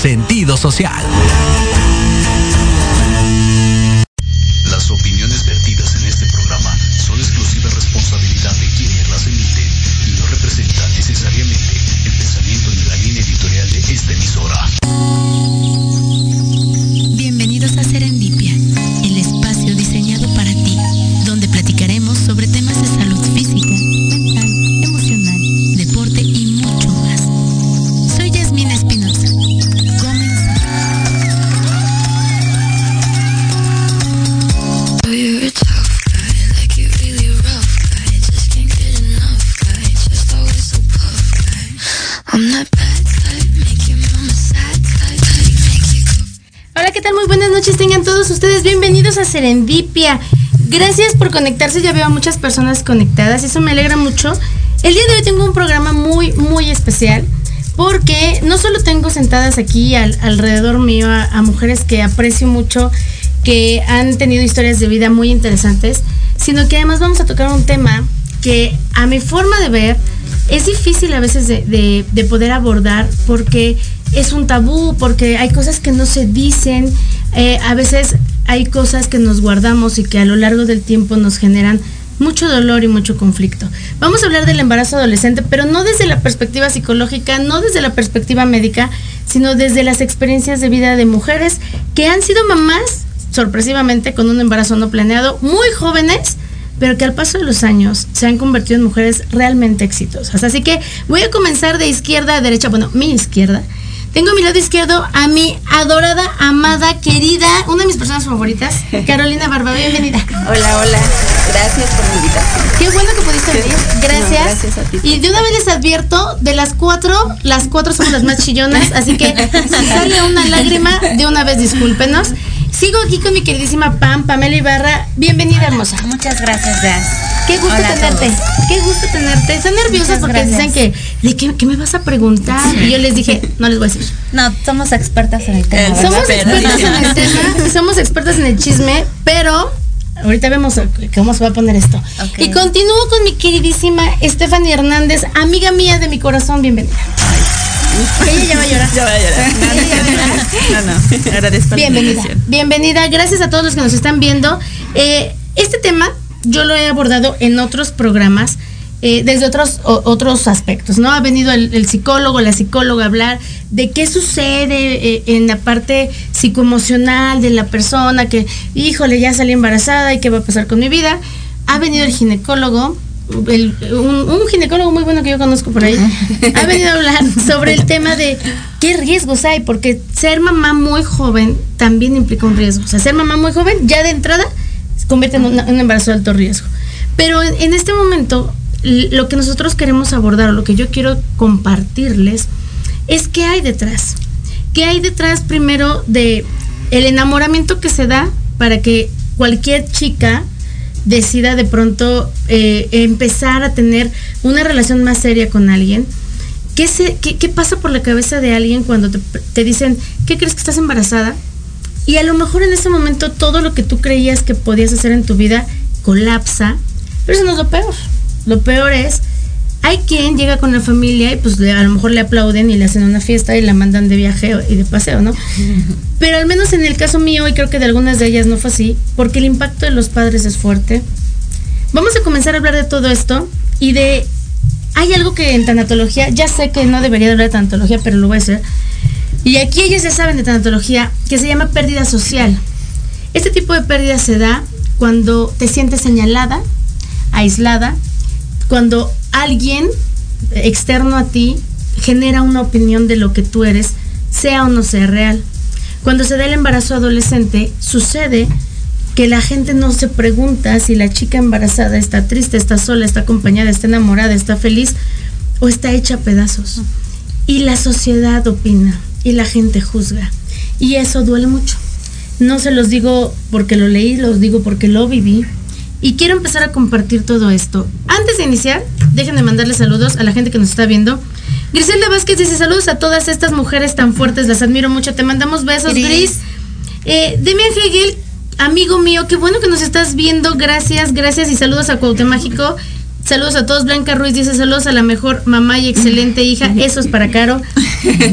Sentido social. Serendipia. Gracias por conectarse. Ya veo a muchas personas conectadas. Eso me alegra mucho. El día de hoy tengo un programa muy, muy especial. Porque no solo tengo sentadas aquí al- alrededor mío a, mujeres que aprecio mucho, que han tenido historias de vida muy interesantes, sino que además vamos a tocar un tema que a mi forma de ver es difícil a veces de, de- de poder abordar porque es un tabú, porque hay cosas que no se dicen, eh, a veces hay cosas que nos guardamos y que a lo largo del tiempo nos generan mucho dolor y mucho conflicto. Vamos a hablar del embarazo adolescente, pero no desde la perspectiva psicológica, no desde la perspectiva médica, sino desde las experiencias de vida de mujeres que han sido mamás, sorpresivamente, con un embarazo no planeado, muy jóvenes, pero que al paso de los años se han convertido en mujeres realmente exitosas. Así que voy a comenzar de izquierda a derecha, bueno, mi izquierda. Tengo a mi lado izquierdo a mi adorada, amada, querida, una de mis personas favoritas, Carolina Barba. Bienvenida. Hola, hola. Gracias por mi invitación. Qué bueno que pudiste venir. Gracias. No, gracias a ti. Y de una vez les advierto, de las cuatro, las cuatro somos las más chillonas, así que si sale una lágrima, de una vez discúlpenos. Sigo aquí con mi queridísima Pam, Pamela Ibarra. Bienvenida, hermosa. Muchas gracias, Jazz. Qué gusto Hola tenerte. Qué gusto tenerte. Están nerviosas Muchas porque gracias. dicen que, ¿de qué, qué me vas a preguntar? Y yo les dije, no les voy a decir. No, somos expertas en el tema. Eh. Somos expertas en el tema, somos expertas en el chisme, pero ahorita vemos cómo se va a poner esto. Y continúo con mi queridísima Stephanie Hernández, amiga mía de mi corazón, bienvenida. Ella ya va a llorar. Ya voy a llorar. Va a llorar. No, no. Agradezco la Bienvenida, invitación. bienvenida. Gracias a todos los que nos están viendo. Eh, este tema yo lo he abordado en otros programas. eh, desde otros o- otros aspectos, ¿no? Ha venido el, el psicólogo, la psicóloga a hablar de qué sucede eh, en la parte psicoemocional de la persona, que, híjole, ya salí embarazada y qué va a pasar con mi vida. Ha venido el ginecólogo, el- un, un ginecólogo muy bueno que yo conozco por ahí, ha venido a hablar sobre el tema de qué riesgos hay, porque ser mamá muy joven también implica un riesgo. O sea, ser mamá muy joven ya de entrada convierte en un embarazo de alto riesgo. Pero en, este momento, lo que nosotros queremos abordar, o lo que yo quiero compartirles, es qué hay detrás. ¿Qué hay detrás primero de el enamoramiento que se da para que cualquier chica decida de pronto eh, empezar a tener una relación más seria con alguien? ¿Qué, se, qué, qué pasa por la cabeza de alguien cuando te, te dicen, ¿qué crees que estás embarazada? Y a lo mejor en ese momento todo lo que tú creías que podías hacer en tu vida colapsa, pero eso no es lo peor. Lo peor es, hay quien llega con la familia y pues le- a lo mejor le aplauden y le hacen una fiesta y la mandan de viaje y de paseo, ¿no? Pero al menos en el caso mío, y creo que de algunas de ellas no fue así, porque el impacto de los padres es fuerte. Vamos a comenzar a hablar de todo esto y de... Hay algo que en tanatología, ya sé que no debería hablar de tanatología, pero lo voy a hacer. Y aquí ellas ya saben de tanatología, que se llama pérdida social. Este tipo de pérdida se da cuando te sientes señalada, aislada, cuando alguien externo a ti genera una opinión de lo que tú eres, sea o no sea real. Cuando se da el embarazo adolescente, sucede que la gente no se pregunta si la chica embarazada está triste, está sola, está acompañada, está enamorada, está feliz o está hecha a pedazos. Y la sociedad opina y la gente juzga. Y eso duele mucho. No se los digo porque lo leí, los digo porque lo viví. Y quiero empezar a compartir todo esto. Antes de iniciar, déjenme mandarle saludos a la gente que nos está viendo. Griselda Vázquez dice saludos a todas estas mujeres tan fuertes, las admiro mucho, te mandamos besos, Gris. Gris. Eh, Demian Hegel, amigo mío, qué bueno que nos estás viendo, gracias, gracias y saludos a Cuauhtémoc Mágico. Saludos a todos. Blanca Ruiz dice saludos a la mejor mamá y excelente hija. Eso es para Caro.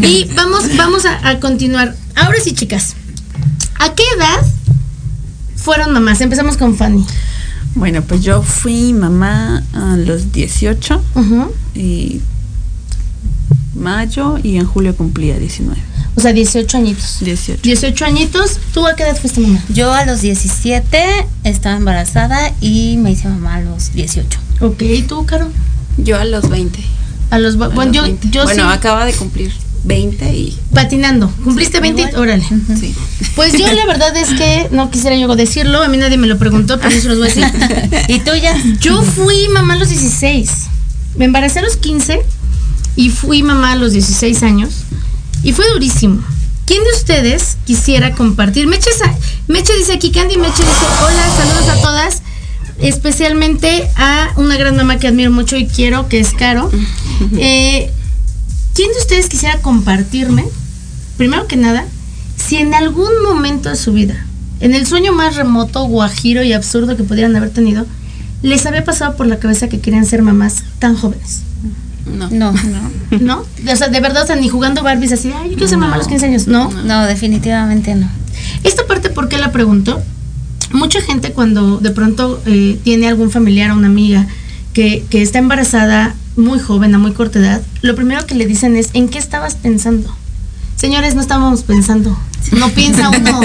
Y vamos, vamos a, a continuar. Ahora sí, chicas. ¿A qué edad fueron mamás? Empezamos con Fanny. Bueno, pues yo fui mamá a los 18 Ujú. y mayo y en julio cumplía 19. O sea, 18 añitos. 18. 18 añitos. ¿Tú a qué edad fuiste mamá? Yo a los 17 estaba embarazada y me hice mamá a los 18. Ok, ¿y tú, Caro? Yo a los 20. A los, a bueno, los yo, 20. yo bueno, sí. acaba de cumplir 20 y Patinando. Cumpliste 20 y igual. órale. sí. Pues yo la verdad es que no quisiera yo decirlo, a mí nadie me lo preguntó, pero yo se los voy a decir. ¿Y tú ya? Yo fui mamá a los 16. Me embaracé a los 15 y fui mamá a los 16 años. Y fue durísimo. ¿Quién de ustedes quisiera compartir? Meche, Meche dice aquí, Candy Meche dice, hola, saludos a todas. Especialmente a una gran mamá que admiro mucho y quiero, que es Caro. Eh, ¿Quién de ustedes quisiera compartirme, primero que nada, si en algún momento de su vida, en el sueño más remoto, guajiro y absurdo que pudieran haber tenido, les había pasado por la cabeza que querían ser mamás tan jóvenes? No. No, ¿No? O sea, de verdad, o sea, ni jugando Barbies así, ay, yo quiero ser mamá a los 15 años. No. no, definitivamente no. Esta parte, ¿por qué la pregunto? Mucha gente cuando de pronto eh, tiene algún familiar o una amiga que, que está embarazada muy joven, a muy corta edad, lo primero que le dicen es, ¿en qué estabas pensando? Señores, no estábamos pensando. No piensa uno.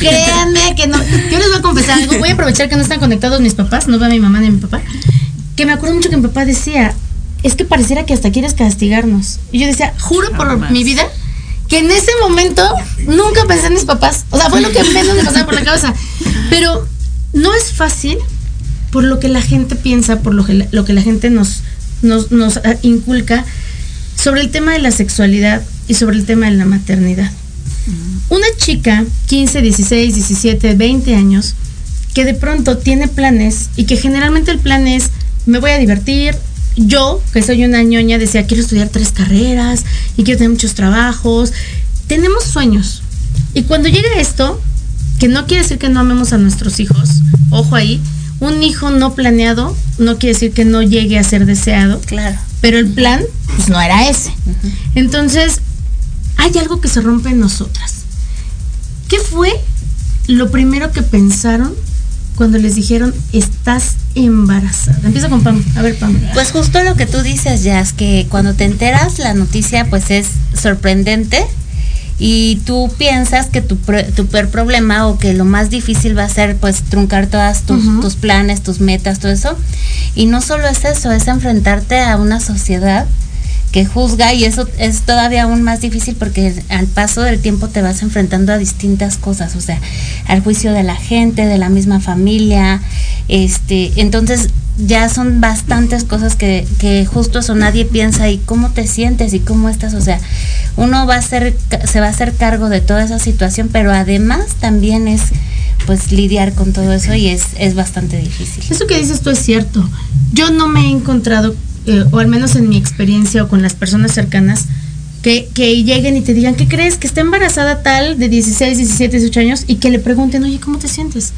Créanme que no. Yo les voy a confesar algo. Voy a aprovechar que no están conectados mis papás, no va mi mamá ni mi papá. Que me acuerdo mucho que mi papá decía, es que pareciera que hasta quieres castigarnos. Y yo decía, juro por Jamás. mi vida que en ese momento nunca pensé en mis papás. O sea, fue lo que menos me pasaba por la cabeza. Pero no es fácil por lo que la gente piensa, por lo que la, lo que la gente nos, nos, nos ah, inculca sobre el tema de la sexualidad y sobre el tema de la maternidad. Una chica, 15, 16, 17, 20 años, que de pronto tiene planes y que generalmente el plan es, me voy a divertir. Yo, que soy una ñoña, decía, quiero estudiar tres carreras y quiero tener muchos trabajos. Tenemos sueños. Y cuando llega esto, que no quiere decir que no amemos a nuestros hijos, ojo ahí, un hijo no planeado no quiere decir que no llegue a ser deseado, Claro. pero el plan pues no era ese. Entonces, hay algo que se rompe en nosotras. ¿Qué fue lo primero que pensaron cuando les dijeron estás embarazada? Empieza con Pam. A ver, Pam. Pues justo lo que tú dices, Jazz, que cuando te enteras la noticia pues es sorprendente y tú piensas que tu, tu peor problema o que lo más difícil va a ser pues truncar todas tus planes, tus metas, todo eso. Y no solo es eso, es enfrentarte a una sociedad que juzga y eso es todavía aún más difícil porque al paso del tiempo te vas enfrentando a distintas cosas, o sea, al juicio de la gente, de la misma familia, este, entonces ya son bastantes cosas que, que justo eso nadie piensa y cómo te sientes y cómo estás, o sea, uno va a ser, se va a hacer cargo de toda esa situación, pero además también es pues lidiar con todo eso y es, es bastante difícil. Eso que dices tú es cierto. Yo no me he encontrado, eh, o al menos en mi experiencia o con las personas cercanas, que, que lleguen y te digan, ¿qué crees? Que está embarazada tal de 16, 17, 18 años y que le pregunten, oye, ¿cómo te sientes?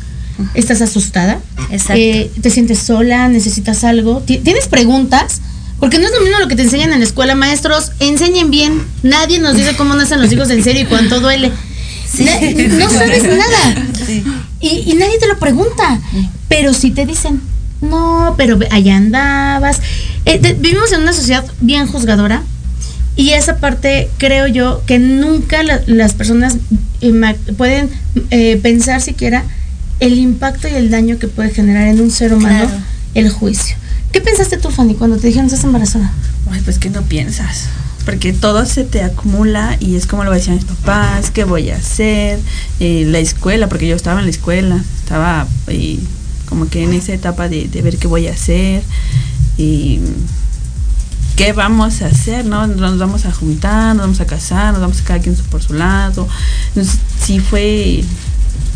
¿Estás asustada? Exacto. Eh, ¿Te sientes sola? ¿Necesitas algo? ¿Ti- ¿Tienes preguntas? Porque no es lo mismo lo que te enseñan en la escuela, maestros, enseñen bien. Nadie nos dice cómo nacen los hijos en serio y cuánto duele. Na- no sabes nada. Y, y nadie te lo pregunta. Pero sí te dicen, no, pero allá andabas. Eh, de- vivimos en una sociedad bien juzgadora. Y esa parte creo yo que nunca la- las personas pueden eh, pensar siquiera el impacto y el daño que puede generar en un ser humano Claro. el juicio. ¿Qué pensaste tú, Fanny, cuando te dijeron estás embarazada? Ay, pues que no piensas. Porque todo se te acumula y es como lo decían mis papás, qué voy a hacer, Eh, la escuela, porque yo estaba en la escuela, estaba eh, como que en esa etapa de, de ver qué voy a hacer y qué vamos a hacer, ¿no? Nos vamos a juntar, nos vamos a casar, nos vamos a cada quien por su lado. Entonces, sí fue,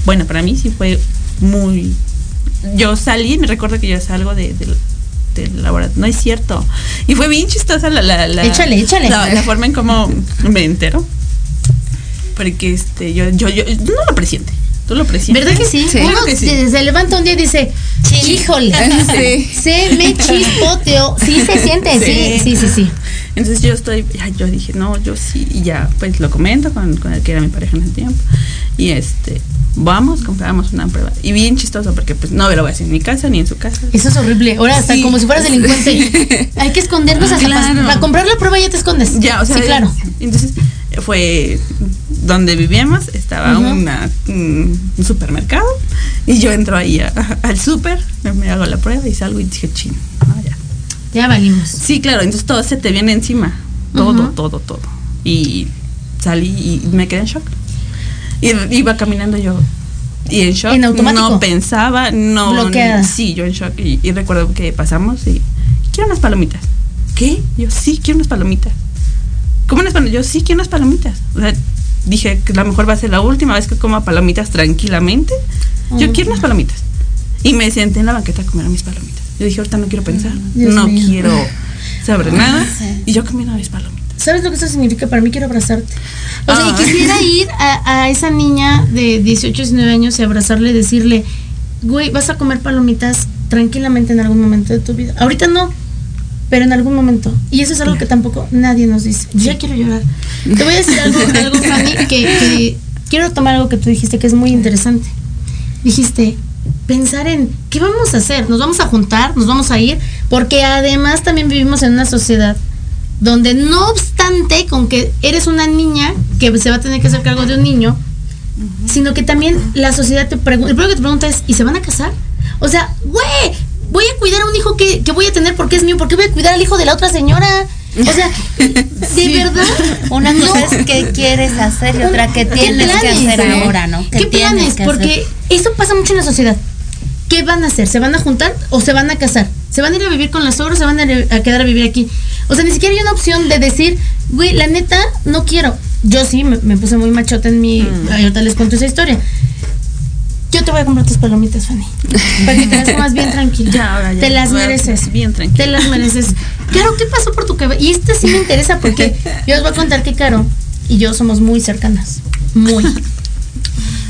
bueno, para mí sí fue muy... Yo salí, me recuerdo que yo salgo de, del- del laboratorio, no es cierto. Y fue bien chistosa la... la, la Échale, échale. La, la forma en cómo me entero. Porque este, yo, yo, yo no lo presiente. Tú lo presientes. ¿Verdad que sí? Sí. Uno Claro que sí. se, levanta un día y dice, híjole, Sí. se me chispoteó. Sí se siente, sí, sí, sí, sí. Entonces yo estoy, yo dije, no, yo sí, y ya, pues lo comento con, con el que era mi pareja en ese tiempo. Y este, vamos, compramos una prueba. Y bien chistoso, porque pues no me lo voy a hacer en mi casa ni en su casa. Eso es horrible. Ahora hasta Sí. como si fueras delincuente. Hay que escondernos hasta para comprar la prueba ya te escondes. Ya, o sea, sí, claro. Entonces fue donde vivíamos, estaba Ujú. una, un un supermercado y yo entro ahí a- al súper, me, hago la prueba y salgo y dije, chino, ah, ya. Ya valimos. Sí, claro, entonces todo se te viene encima, todo, Ujú. todo, todo. Y salí y me quedé en shock. Y iba caminando yo y en shock. ¿En automático? No pensaba, no. Bloqueada. Sí, yo en shock y, y recuerdo que pasamos y quiero unas palomitas. ¿Qué? Yo sí quiero unas palomitas. ¿Cómo unas palomitas? Yo sí quiero unas palomitas. O sea, dije que a lo mejor va a ser la última vez que coma palomitas tranquilamente. Yo quiero unas palomitas. Y me senté en la banqueta a comer mis palomitas. Yo dije, ahorita no quiero pensar, Dios no mío. quiero saber nada. sí. Y yo comiendo mis palomitas. ¿Sabes lo que eso significa? Para mí quiero abrazarte. O sea, y Ah. quisiera ir a, a esa niña de 18, 19 años y abrazarle y decirle, güey, vas a comer palomitas tranquilamente en algún momento de tu vida. Ahorita no, pero en algún momento. Y eso es algo que tampoco nadie nos dice. Yo ya quiero llorar. Te voy a decir algo, algo Fanny, que, que quiero tomar algo que tú dijiste que es muy interesante. Dijiste, pensar en qué vamos a hacer, nos vamos a juntar, nos vamos a ir, porque además también vivimos en una sociedad donde no obstante con que eres una niña que se va a tener que hacer cargo de un niño, sino que también la sociedad te pregunta, el primero que te pregunta es, ¿y se van a casar? O sea, güey, voy a cuidar a un hijo que, que voy a tener porque es mío, porque voy a cuidar al hijo de la otra señora. O sea, de verdad. Una no. cosa es qué quieres hacer y otra qué tienes que hacer eh? ahora, ¿no? ¿Qué, tienes planes? que Porque hacer? eso pasa mucho en la sociedad. ¿Qué van a hacer? ¿Se van a juntar o se van a casar? ¿Se van a ir a vivir con las suegros o se van a, ir a quedar a vivir aquí? O sea, ni siquiera hay una opción de decir, güey, la neta, no quiero. Yo sí, me, me puse muy machota en mi... Mm. ahorita les cuento esa historia. Yo te voy a comprar tus palomitas, Fanny. Para que te las comas bien tranquila. Ya, ahora ya. Te las mereces. bien tranquila. Te las mereces. Claro, ¿qué pasó por tu cabeza? Y este sí me interesa porque yo os voy a contar que Caro y yo somos muy cercanas. Muy.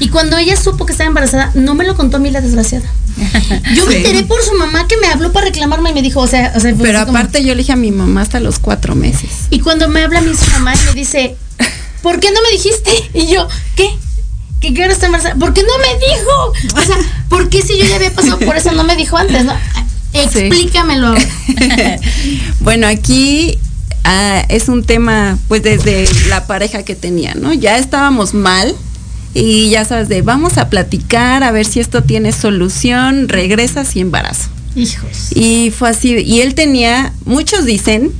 Y cuando ella supo que estaba embarazada, no me lo contó a mí la desgraciada. Yo me enteré por su mamá que me habló para reclamarme y me dijo, o sea, o sea Pero como- aparte yo le dije a mi mamá hasta los cuatro meses. y cuando me habla mi su mamá y me dice, ¿por qué no me dijiste? Y yo, ¿qué? Que Caro está embarazada. ¿Por qué no me dijo? O sea, ¿por qué si yo ya había pasado por eso no me dijo antes, no? Explícamelo bueno, aquí ah, es un tema, pues desde la pareja que tenía, ¿no? Ya estábamos mal y ya sabes, de vamos a platicar a ver si esto tiene solución, regresas y embarazo. Hijos. Y fue así, y él tenía, muchos dicen,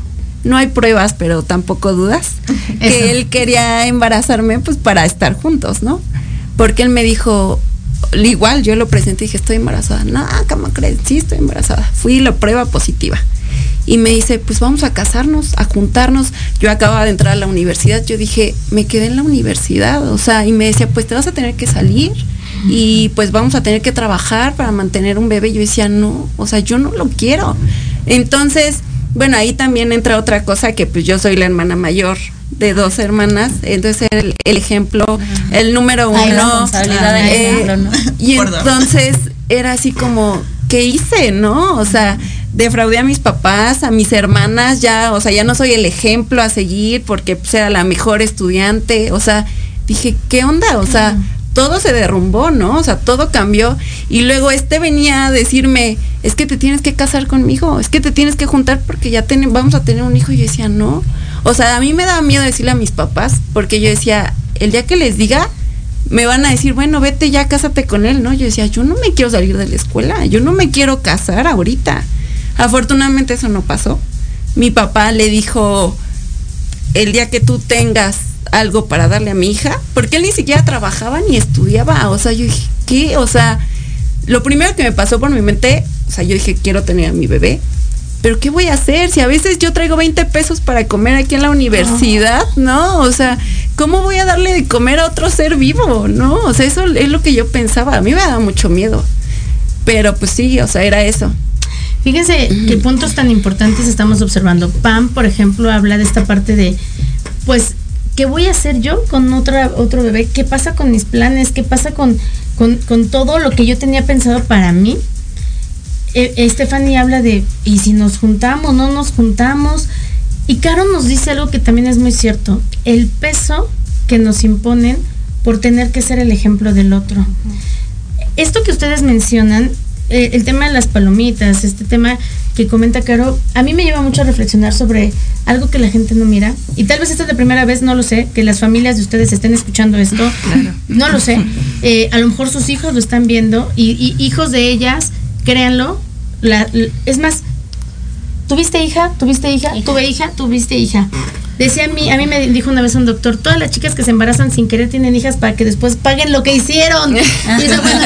no hay pruebas, pero tampoco dudas, que él quería embarazarme pues para estar juntos, ¿no? Porque él me dijo, igual yo lo presenté y dije, estoy embarazada. No, ¿cómo crees? Sí, estoy embarazada. Fui la prueba positiva. Y me dice, pues vamos a casarnos, a juntarnos. Yo acababa de entrar a la universidad, yo dije, me quedé en la universidad, o sea, y me decía, pues te vas a tener que salir y pues vamos a tener que trabajar para mantener un bebé. Yo decía, no, o sea, yo no lo quiero. Entonces, bueno, ahí también entra otra cosa que pues yo soy la hermana mayor de dos hermanas, entonces el, el ejemplo, el número uno. responsabilidad eh, ejemplo, ¿no? y Perdón. entonces era así como, ¿qué hice, no? O sea, defraudé a mis papás, a mis hermanas, ya, o sea, ya no soy el ejemplo a seguir porque pues, era la mejor estudiante, o sea, dije, ¿qué onda? O sea, todo se derrumbó, ¿no? O sea, todo cambió. Y luego este venía a decirme, es que te tienes que casar conmigo, es que te tienes que juntar porque ya ten- vamos a tener un hijo. Y yo decía, no. O sea, a mí me daba miedo decirle a mis papás porque yo decía, el día que les diga, me van a decir, bueno, vete ya, cásate con él, ¿no? Yo decía, yo no me quiero salir de la escuela, yo no me quiero casar ahorita. Afortunadamente eso no pasó. Mi papá le dijo, el día que tú tengas algo para darle a mi hija, porque él ni siquiera trabajaba ni estudiaba, o sea, yo dije, ¿qué? O sea, lo primero que me pasó por mi mente, o sea, yo dije, quiero tener a mi bebé, pero ¿qué voy a hacer? Si a veces yo traigo 20 pesos para comer aquí en la universidad, ¿no? O sea, ¿cómo voy a darle de comer a otro ser vivo, no? O sea, eso es lo que yo pensaba, a mí me daba mucho miedo, pero pues sí, o sea, era eso. Fíjense qué puntos tan importantes estamos observando. Pam, por ejemplo, habla de esta parte de, pues, ¿qué voy a hacer yo con otra, otro bebé? ¿Qué pasa con mis planes? ¿Qué pasa con, con, con todo lo que yo tenía pensado para mí, eh, Stephanie habla de, ¿y si nos juntamos? ¿No nos juntamos? Y Caro nos dice algo que también es muy cierto, el peso que nos imponen por tener que ser el ejemplo del otro. Esto que ustedes mencionan, eh, el tema de las palomitas, este tema que comenta Caro, a mí me lleva mucho a reflexionar sobre algo que la gente no mira. Y tal vez esta es la primera vez, no lo sé, que las familias de ustedes estén escuchando esto. No lo sé. Eh, a lo mejor sus hijos lo están viendo y, y hijos de ellas, créanlo. La, es más, ¿tuviste hija? ¿Tuviste hija? Tuve hija, tuviste hija. Decía a mí, a mí me dijo una vez un doctor, todas las chicas que se embarazan sin querer tienen hijas para que después paguen lo que hicieron. Y eso, bueno,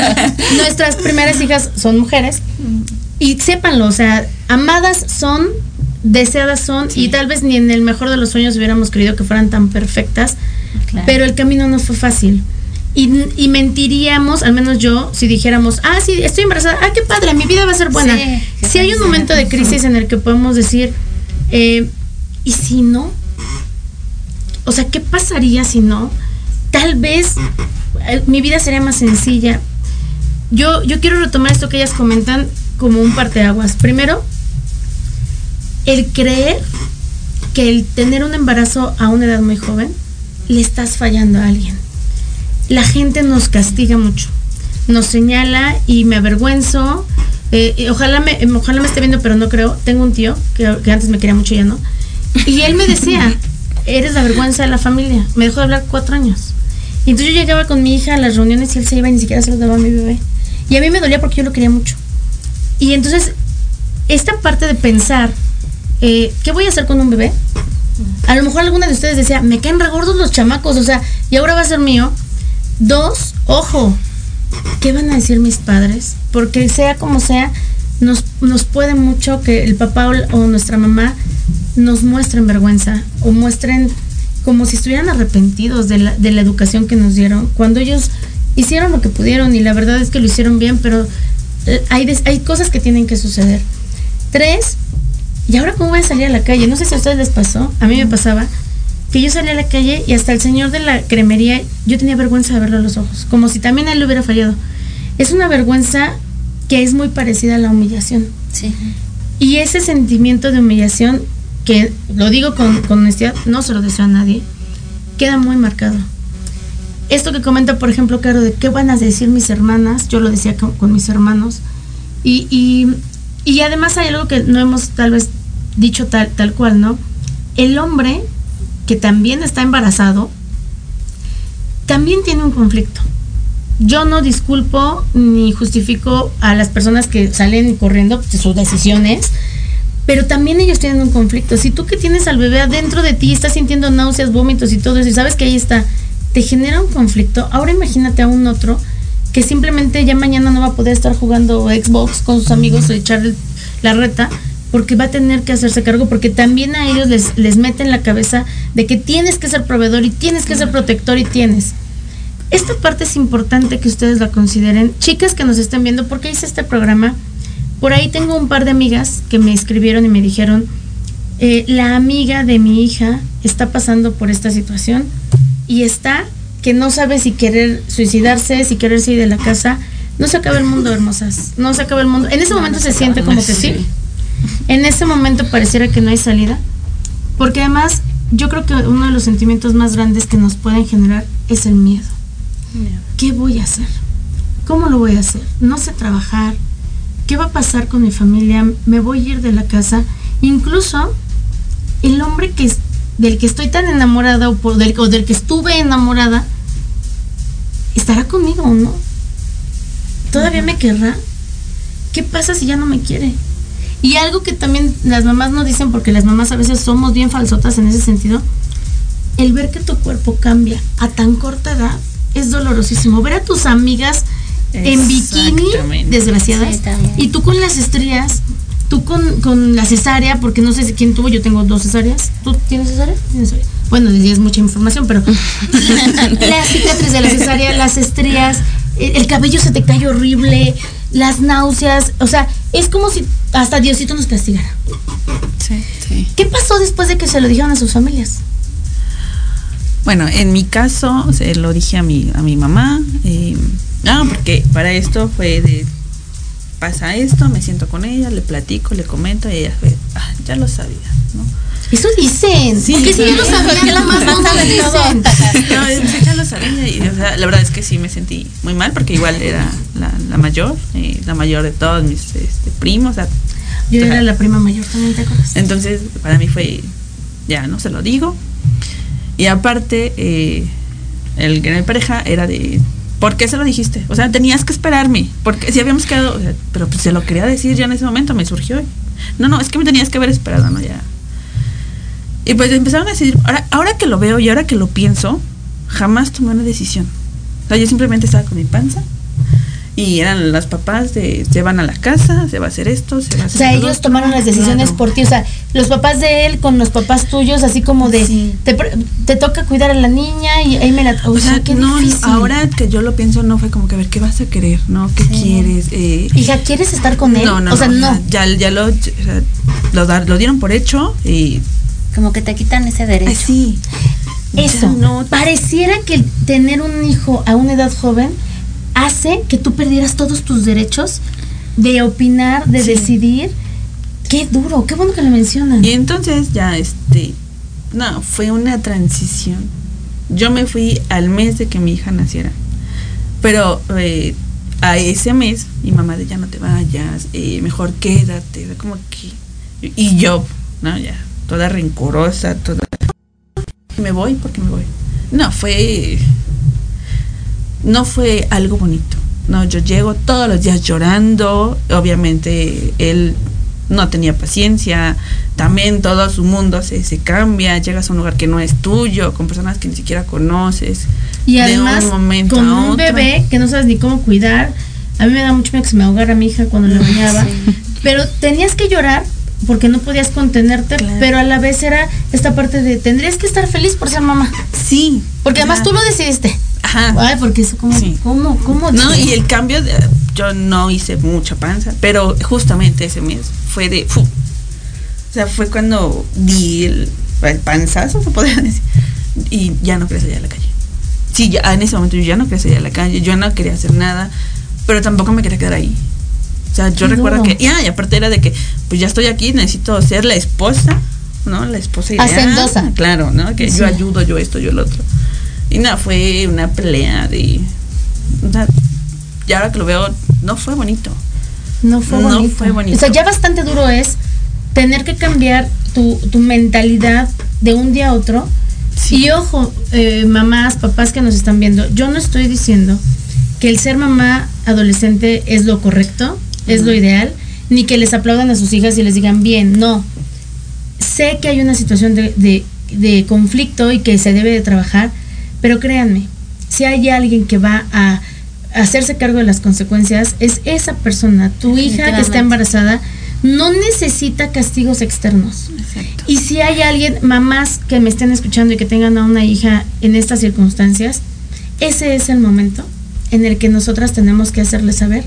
nuestras primeras hijas son mujeres. Y sépanlo, o sea, amadas son, deseadas son, y tal vez ni en el mejor de los sueños hubiéramos querido que fueran tan perfectas, Claro. pero el camino no fue fácil. Y, y mentiríamos, al menos yo, si dijéramos, ah, sí, estoy embarazada, ah, qué padre, mi vida va a ser buena. Sí, si hay un momento de crisis en el que podemos decir, eh, ¿y si no? O sea, ¿qué pasaría si no? Tal vez eh, mi vida sería más sencilla. Yo, yo quiero retomar esto que ellas comentan como un parteaguas. Primero, el creer que el tener un embarazo a una edad muy joven le estás fallando a alguien. La gente nos castiga mucho, nos señala y me avergüenzo. eh, ojalá, me, em, ojalá me esté viendo, pero no creo. Tengo un tío que, que antes me quería mucho, ya no. Y él me decía, eres la vergüenza de la familia. Me dejó de hablar cuatro años. Y entonces yo llegaba con mi hija a las reuniones y él se iba y ni siquiera se lo daba a mi bebé. Y a mí me dolía porque yo lo quería mucho. Y entonces, esta parte de pensar, eh, ¿qué voy a hacer con un bebé? A lo mejor alguna de ustedes decía, me caen regordos los chamacos, o sea, y ahora va a ser mío. Dos, ojo, ¿qué van a decir mis padres? Porque sea como sea, nos, nos puede mucho que el papá o, nuestra mamá nos muestren vergüenza o muestren como si estuvieran arrepentidos de la, de la educación que nos dieron, cuando ellos hicieron lo que pudieron y la verdad es que lo hicieron bien, pero eh, hay, hay cosas que tienen que suceder. Tres, ¿y ahora cómo voy a salir a la calle? No sé si a ustedes les pasó, a mí me pasaba, que yo salía a la calle y hasta el señor de la cremería, yo tenía vergüenza de verlo a los ojos, como si también a él le hubiera fallado. Es una vergüenza que es muy parecida a la humillación. Sí. Y ese sentimiento de humillación, que lo digo con, con honestidad, no se lo deseo a nadie, queda muy marcado. Esto que comenta, por ejemplo, Caro, de qué van a decir mis hermanas, yo lo decía con, con mis hermanos, y, y, y además hay algo que no hemos tal vez dicho tal, tal cual, ¿no? El hombre que también está embarazado, también tiene un conflicto. Yo no disculpo ni justifico a las personas que salen corriendo de sus decisiones, pero también ellos tienen un conflicto. Si tú que tienes al bebé adentro de ti, estás sintiendo náuseas, vómitos y todo eso, y sabes que ahí está, te genera un conflicto. Ahora imagínate a un otro que simplemente ya mañana no va a poder estar jugando Xbox con sus amigos o echar el- la reta porque va a tener que hacerse cargo, porque también a ellos les, les mete en la cabeza de que tienes que ser proveedor y tienes que ser protector y tienes. Esta parte es importante que ustedes la consideren. Chicas que nos estén viendo, porque hice este programa? Por ahí tengo un par de amigas que me escribieron y me dijeron, eh, la amiga de mi hija está pasando por esta situación y está que no sabe si querer suicidarse, si quererse ir de la casa. No se acaba el mundo, hermosas. No se acaba el mundo. En ese momento se siente como que sí. En ese momento pareciera que no hay salida. Porque además, yo creo que uno de los sentimientos más grandes que nos pueden generar es el miedo. ¿Qué voy a hacer? ¿Cómo lo voy a hacer? No sé trabajar. ¿Qué va a pasar con mi familia? ¿Me voy a ir de la casa? Incluso el hombre que es, del que estoy tan enamorada o, por, del, o del que estuve enamorada, ¿estará conmigo o no? ¿Todavía me querrá? ¿Qué pasa si ya no me quiere? Y algo que también las mamás no dicen, porque las mamás a veces somos bien falsotas en ese sentido, el ver que tu cuerpo cambia a tan corta edad es dolorosísimo. Ver a tus amigas en bikini, desgraciadas, y tú con las estrías, tú con, con la cesárea, porque no sé si quién tuvo, yo tengo dos cesáreas. ¿Tú tienes cesárea? ¿Tienes cesárea? Bueno, es mucha información, pero la cicatriz de la cesárea, las estrías, el, el cabello se te cae horrible, las náuseas, o sea, es como si hasta Diosito nos castigara. Sí. Sí. ¿Qué pasó después de que se lo dijeron a sus familias? Bueno, en mi caso, se lo dije a mi, a mi mamá. eh, No, porque para esto fue de pasa esto, me siento con ella, le platico, le comento y ella fue, ah, ya lo sabía, ¿no? Eso dicen. Sí, porque si no lo sabían, nada más dicen. No, ya lo sabía y o sea, la verdad es que sí me sentí muy mal porque igual era la, la mayor, eh, la mayor de todos mis este, primos, o sea, Yo era la prima mayor también, ¿te acuerdas? entonces para mí fue, ya no se lo digo. Y aparte, eh, el mi pareja era de, ¿por qué se lo dijiste? O sea, tenías que esperarme, porque si habíamos quedado, o sea, pero pues se lo quería decir ya en ese momento, me surgió. No, no, es que me tenías que haber esperado, ¿no? Ya. Y pues empezaron a decir, ahora, ahora que lo veo y ahora que lo pienso, jamás tomé una decisión. O sea, yo simplemente estaba con mi panza y eran las papás de se van a la casa, se va a hacer esto, se va a O hacer sea, lo ellos otro. tomaron las decisiones Claro. por ti. O sea, los papás de él con los papás tuyos, así como de, Sí. te, te toca cuidar a la niña y ahí me la... O, O sea, sea, qué no, difícil. ahora que yo lo pienso, no fue como que a ver qué vas a querer, ¿no? ¿Qué quieres? Eh, Hija, ¿quieres estar con él? no, no, o sea, no. Ya, ya lo, o sea, lo, lo dieron por hecho y. Como que te quitan ese derecho. Ay, sí. Eso. No. Pareciera que tener un hijo a una edad joven hace que tú perdieras todos tus derechos de opinar, de Sí. decidir. Qué duro, qué bueno que lo mencionan. Y entonces ya, este. No, fue una transición. Yo me fui al mes de que mi hija naciera. Pero eh, a ese mes, mi mamá de ya no te vayas, eh, mejor quédate. Como que. Y yo, ¿no? Ya, toda rencorosa, toda. Me voy porque me voy. No, fue. No fue algo bonito. No, yo llego todos los días llorando. Obviamente, él no tenía paciencia. También todo su mundo se, se cambia. Llegas a un lugar que no es tuyo, con personas que ni siquiera conoces. Y de además, un momento con a un otro. bebé que no sabes ni cómo cuidar. A mí me da mucho miedo que se me ahogara mi hija cuando la bañaba. Pero tenías que llorar porque no podías contenerte, Claro. pero a la vez era esta parte de tendrías que estar feliz por ser mamá. Sí. Porque además tú lo decidiste. Ajá. Ay, porque eso como, Sí. ¿cómo, cómo? No, y el cambio, de- yo no hice mucha panza, pero justamente ese mes fue de... fu. O sea, fue cuando di el, el panzazo, se podría decir, y ya no quería salir a la calle. Sí, ya, en ese momento yo ya no quería salir a la calle, yo no quería hacer nada, pero tampoco me quería quedar ahí. O sea, yo recuerdo que, ya, y aparte era de que, pues ya estoy aquí, necesito ser la esposa, ¿no? La esposa ideal. Hacendosa. Claro, ¿no? Que Sí. yo ayudo, yo esto, yo el otro. Y nada, fue una pelea de... sea, y ahora que lo veo, no fue bonito. No fue No bonito. fue bonito. O sea, ya bastante duro es tener que cambiar tu, tu mentalidad de un día a otro. Y ojo, eh, mamás, papás que nos están viendo, yo no estoy diciendo que el ser mamá adolescente es lo correcto, es lo ideal, ni que les aplaudan a sus hijas y les digan bien, no. Sé que hay una situación de, de- de conflicto y que se debe de trabajar, pero créanme, si hay alguien que va a hacerse cargo de las consecuencias, es esa persona, tu hija que está embarazada, no necesita castigos externos. Exacto. Y si hay alguien, mamás que me estén escuchando y que tengan a una hija en estas circunstancias, ese es el momento en el que nosotras tenemos que hacerle saber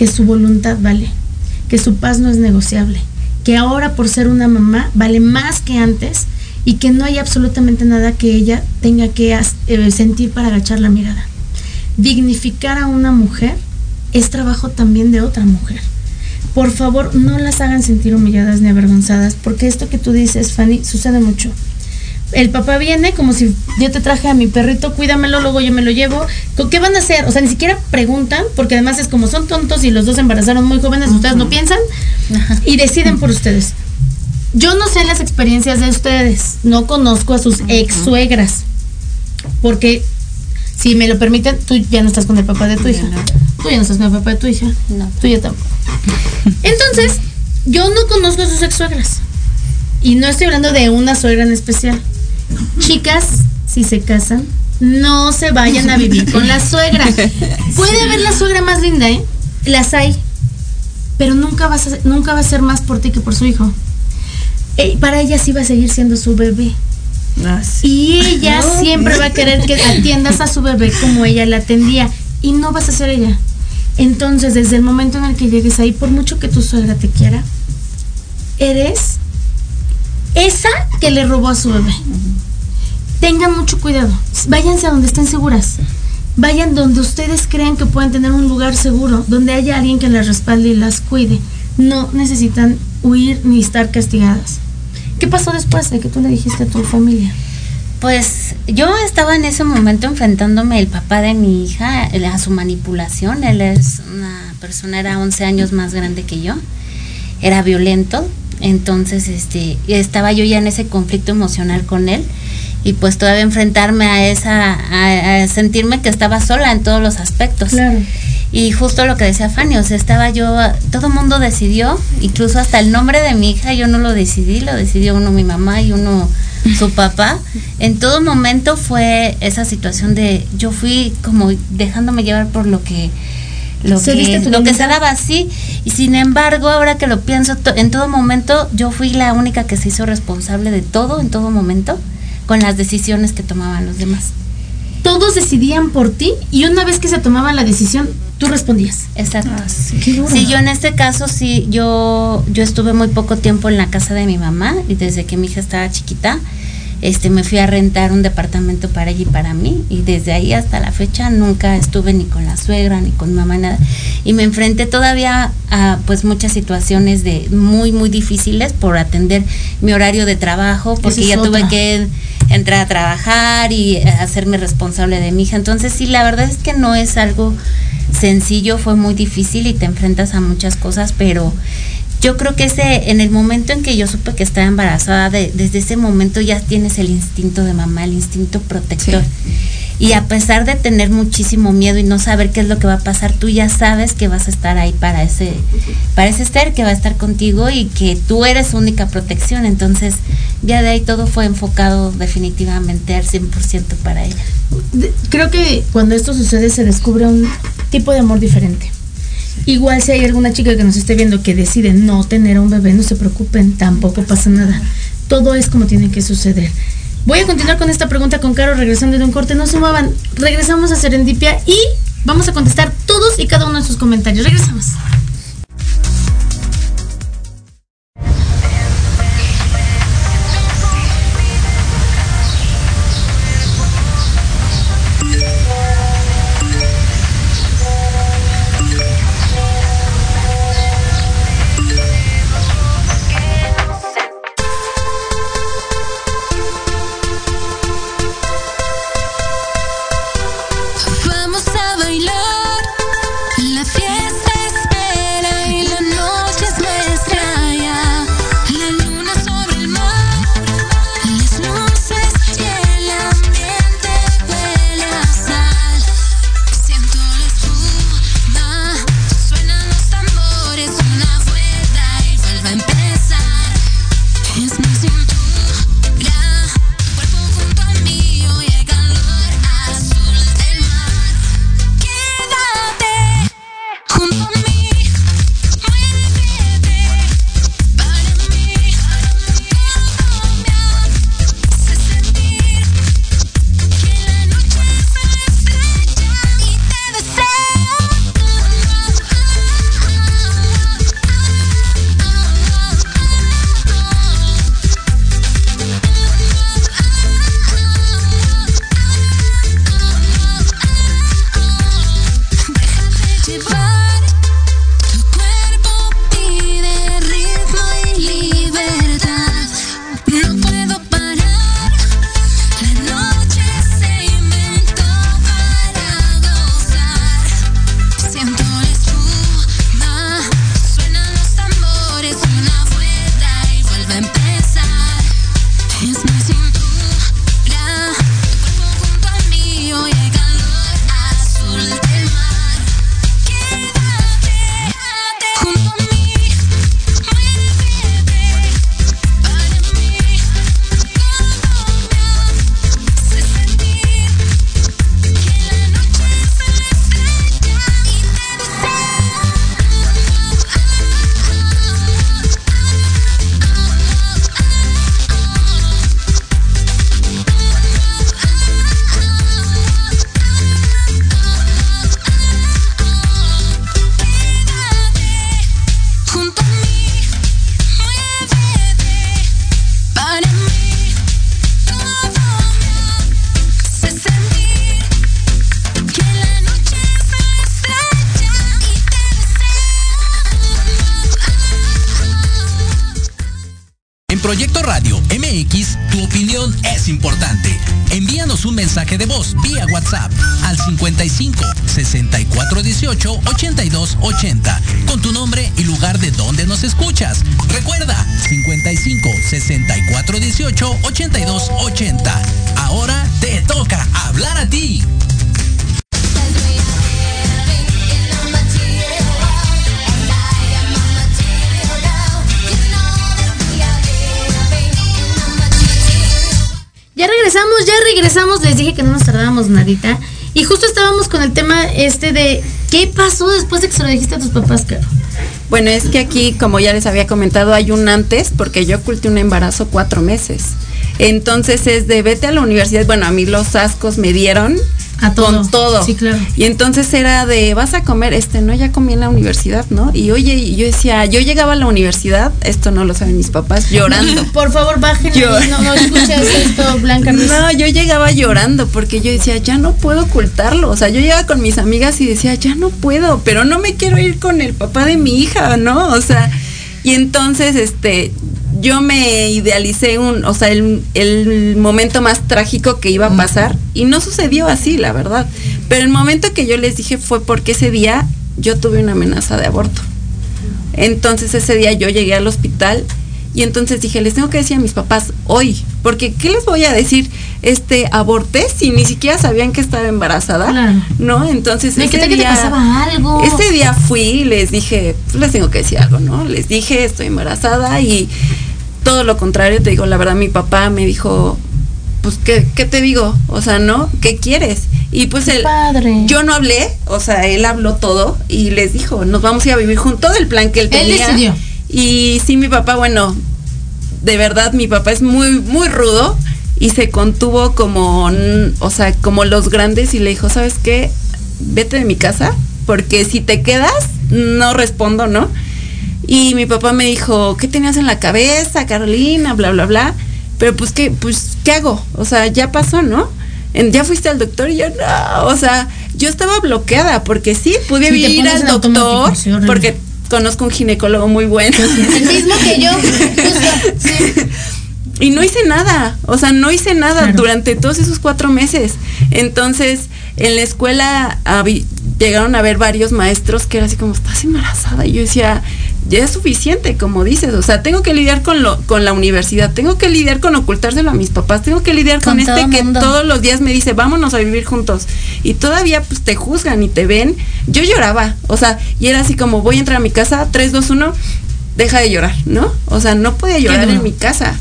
que su voluntad vale, que su paz no es negociable, que ahora por ser una mamá vale más que antes y que no hay absolutamente nada que ella tenga que eh, sentir para agachar la mirada. Dignificar a una mujer es trabajo también de otra mujer. Por favor, no las hagan sentir humilladas ni avergonzadas, porque esto que tú dices, Fanny, sucede mucho. El papá viene como si yo te traje a mi perrito, cuídamelo, luego yo me lo llevo. ¿Con ¿Qué van a hacer? O sea, ni siquiera preguntan, porque además es como son tontos y los dos se embarazaron muy jóvenes, ustedes no piensan y deciden por ustedes. Yo no sé las experiencias de ustedes, no conozco a sus ex suegras, porque si me lo permiten, tú ya no estás con el papá de tu hija. Tú ya no estás con el papá de tu hija. No. Tú ya tampoco. Entonces, yo no conozco a sus ex suegras. Y no estoy hablando de una suegra en especial. Chicas, si se casan, no se vayan a vivir con la suegra. Puede haber la suegra más linda, ¿eh? Las hay. Pero nunca, vas a, nunca va a ser más por ti que por su hijo. Eh, para ella sí va a seguir siendo su bebé. Ah, sí. Y ella siempre va a querer que atiendas a su bebé como ella la atendía. Y no vas a ser ella. Entonces, desde el momento en el que llegues ahí, por mucho que tu suegra te quiera, eres esa que le robó a su bebé. Tengan mucho cuidado. Váyanse a donde estén seguras. vayan donde ustedes crean que pueden tener un lugar seguro, donde haya alguien que las respalde y las cuide. No necesitan huir ni estar castigadas. ¿Qué pasó después de que tú le dijiste a tu familia? Pues yo estaba en ese momento enfrentándome el papá de mi hija a su manipulación. Él es una persona, era 11 años más grande que yo. Era violento. Entonces, este, estaba yo ya en ese conflicto emocional con él. Y pues todavía enfrentarme a esa, a, a sentirme que estaba sola en todos los aspectos. Y justo lo que decía Fanny, o sea, estaba yo, todo el mundo decidió, incluso hasta el nombre de mi hija yo no lo decidí, lo decidió uno mi mamá y uno su papá. En todo momento fue esa situación de yo fui como dejándome llevar por lo que lo ¿Seguiste que, lo que se daba así y sin embargo ahora que lo pienso to- en todo momento yo fui la única que se hizo responsable de todo en todo momento con las decisiones que tomaban los demás Todos decidían por ti y una vez que se tomaban la decisión, tú respondías. exacto Qué duro. Sí, yo en este caso sí, yo, yo estuve muy poco tiempo en la casa de mi mamá y desde que mi hija estaba chiquita, este, me fui a rentar un departamento para ella y para mí y desde ahí hasta la fecha nunca estuve ni con la suegra ni con mamá nada. Y me enfrenté todavía a pues muchas situaciones de muy muy difíciles por atender mi horario de trabajo porque es ya tuve que entrar a trabajar y eh, hacerme responsable de mi hija. Entonces sí la verdad es que no es algo sencillo, fue muy difícil y te enfrentas a muchas cosas, pero yo creo que ese, en el momento en que yo supe que estaba embarazada, de- desde ese momento ya tienes el instinto de mamá, el instinto protector. Y a pesar de tener muchísimo miedo y no saber qué es lo que va a pasar, tú ya sabes que vas a estar ahí para ese, para ese ser que va a estar contigo y que tú eres su única protección. Entonces, ya de ahí todo fue enfocado definitivamente al 100% para ella. Creo que cuando esto sucede se descubre un tipo de amor diferente. Igual si hay alguna chica que nos esté viendo que decide no tener un bebé, no se preocupen, tampoco pasa nada. Todo es como tiene que suceder. Voy a continuar con esta pregunta con Caro regresando de un corte. No se muevan. Regresamos a Serendipia y vamos a contestar todos y cada uno de sus comentarios. Regresamos. 64 18 82 80. Ahora te toca hablar a ti. Ya regresamos, ya regresamos. Les dije que no nos tardábamos nadita. Y justo estábamos con el tema este de qué pasó después de que se lo dijiste a tus papás, Caro. Bueno, es que aquí, como ya les había comentado, hay un antes, porque yo oculté un embarazo cuatro meses. Entonces es de vete a la universidad. Bueno, a mí los ascos me dieron A todo. con todo. Sí, claro. Y entonces era de vas a comer, este, no, ya comí en la universidad, ¿no? Y oye, yo decía, yo llegaba a la universidad, esto no lo saben mis papás, llorando. Por favor, bajen. Yo- No, no escuches esto, Blanca Ruiz. No, yo llegaba llorando porque yo decía, ya no puedo ocultarlo. O sea, yo llegaba con mis amigas y decía, ya no puedo, pero no me quiero ir con el papá de mi hija, ¿no? O sea, y entonces, este, yo me idealicé un, o sea, el, el momento más trágico que iba a pasar y no sucedió así, la verdad. Pero el momento que yo les dije fue porque ese día yo tuve una amenaza de aborto. Entonces ese día yo llegué al hospital y entonces dije, les tengo que decir a mis papás hoy, porque ¿qué les voy a decir? Este, aborté si ni siquiera sabían que estaba embarazada, Claro. ¿no? Entonces No, ¿y qué ese tal que te día, pasaba algo? ese día fui y les dije, pues les tengo que decir algo, ¿no? Les dije, estoy embarazada y todo lo contrario, te digo, la verdad mi papá me dijo, pues, ¿qué, qué te digo? O sea, ¿no? ¿Qué quieres? Y pues él, Padre. yo no hablé, o sea, él habló todo y les dijo, nos vamos a ir a vivir juntos, todo el plan que él Él tenía. decidió. Y sí, mi papá, bueno, de verdad, mi papá es muy, muy rudo y se contuvo como, o sea, como los grandes y le dijo, ¿sabes qué? Vete de mi casa, porque si te quedas, no respondo, ¿no? Y mi papá me dijo, ¿qué tenías en la cabeza, Carolina? Bla, bla, bla. Pero pues, ¿qué, pues, ¿qué hago? O sea, ya pasó, ¿no? En- ya fuiste al doctor y yo, no, o sea, yo estaba bloqueada porque sí, pude te ir al doctor porque conozco un ginecólogo muy bueno. El mismo que yo. justo, sí. Y no hice nada, o sea, no hice nada Claro. durante todos esos cuatro meses. Entonces, en la escuela llegaron a ver varios maestros que era así como, estás embarazada. Y yo decía, ya es suficiente, como dices, o sea, tengo que lidiar con, lo, con la universidad, tengo que lidiar con ocultárselo a mis papás, tengo que lidiar con, este que mundo. todos los días me dice, vámonos a vivir juntos. Y todavía pues te juzgan y te ven. Yo lloraba, o sea, y era así como, voy a entrar a mi casa, 3, 2, 1, deja de llorar, ¿no? O sea, no podía llorar en mi casa.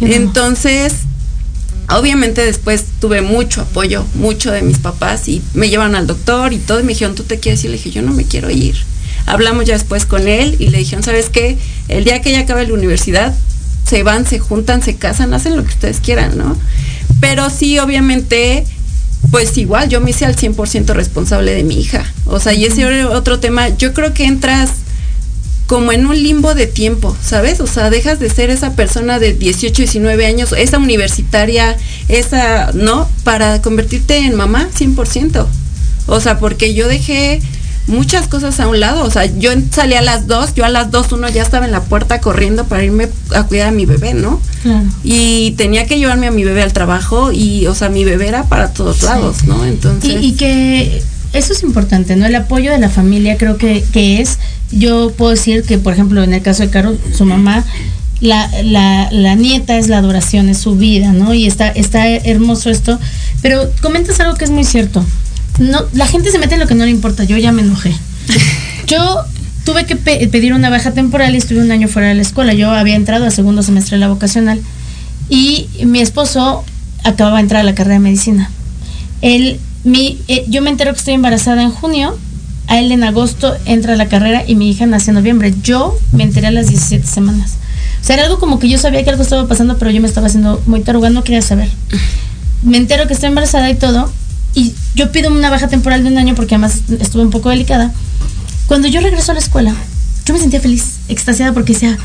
Entonces, obviamente después tuve mucho apoyo, mucho de mis papás y me llevaron al doctor y todo y me dijeron, ¿tú te quieres ir? Le dije, yo no me quiero ir. Hablamos ya después con él y le dijeron, ¿sabes qué? El día que ella acabe la universidad, se van, se juntan, se casan, hacen lo que ustedes quieran, ¿no? Pero sí, obviamente, pues igual yo me hice al 100% responsable de mi hija. O sea, y ese otro tema, yo creo que entras como en un limbo de tiempo, ¿sabes? O sea, dejas de ser esa persona de 18, 19 años, esa universitaria, esa, ¿no? Para convertirte en mamá 100%. O sea, porque yo dejé muchas cosas a un lado. O sea, yo salí a las 2, yo a las 2, uno ya estaba en la puerta corriendo para irme a cuidar a mi bebé, ¿no? Claro. Y tenía que llevarme a mi bebé al trabajo y, o sea, mi bebé era para todos Sí. lados, ¿no? Entonces... Y, y que eso es importante, ¿no? El apoyo de la familia creo que, que es, yo puedo decir que, por ejemplo, en el caso de Caro, su mamá, la, la, la nieta es la adoración, es su vida, ¿no? Y está, está hermoso esto. Pero comentas algo que es muy cierto. No, la gente se mete en lo que no le importa, yo ya me enojé. Yo tuve que pe- pedir una baja temporal y estuve un año fuera de la escuela. Yo había entrado al segundo semestre de la vocacional y mi esposo acababa de entrar a la carrera de medicina. Él, mi, eh, yo me entero que estoy embarazada en junio, a él en agosto entra a la carrera y mi hija nace en noviembre. Yo me enteré a las 17 semanas. O sea, era algo como que yo sabía que algo estaba pasando, pero yo me estaba haciendo muy taruga, no quería saber. Me entero que estoy embarazada y todo, y yo pido una baja temporal de un año porque además estuve un poco delicada. Cuando yo regreso a la escuela, yo me sentía feliz, extasiada porque decía,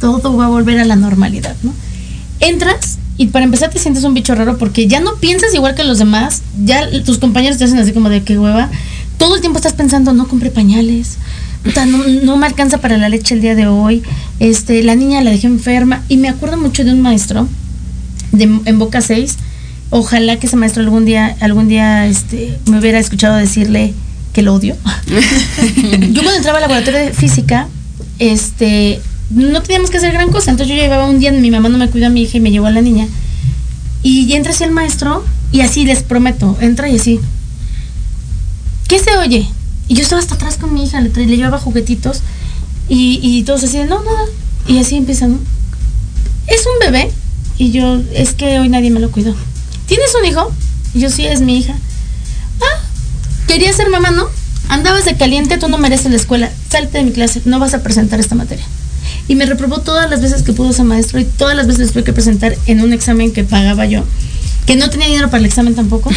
todo va a volver a la normalidad, ¿no? Entras y para empezar te sientes un bicho raro porque ya no piensas igual que los demás, ya tus compañeros te hacen así como de qué hueva. Todo el tiempo estás pensando, no compré pañales, no, no me alcanza para la leche el día de hoy, este, la niña la dejé enferma. Y me acuerdo mucho de un maestro de, en Boca 6. Ojalá que ese maestro algún día, algún día este, me hubiera escuchado decirle que lo odio. yo cuando entraba al laboratorio de física, este, no teníamos que hacer gran cosa. Entonces yo llevaba un día, mi mamá no me cuidó a mi hija y me llevó a la niña. Y entra así el maestro y así les prometo, entra y así. ¿Qué se oye? Y yo estaba hasta atrás con mi hija, le, llevaba juguetitos y, y todos así, de, no, nada. Y así empiezan, ¿no? ¿Es un bebé? Y yo, es que hoy nadie me lo cuidó. ¿Tienes un hijo? Y yo, sí, es mi hija. Ah, quería ser mamá, ¿no? Andabas de caliente, tú no mereces la escuela. Salte de mi clase, no vas a presentar esta materia. Y me reprobó todas las veces que pudo ese maestro y todas las veces tuve que presentar en un examen que pagaba yo, que no tenía dinero para el examen tampoco.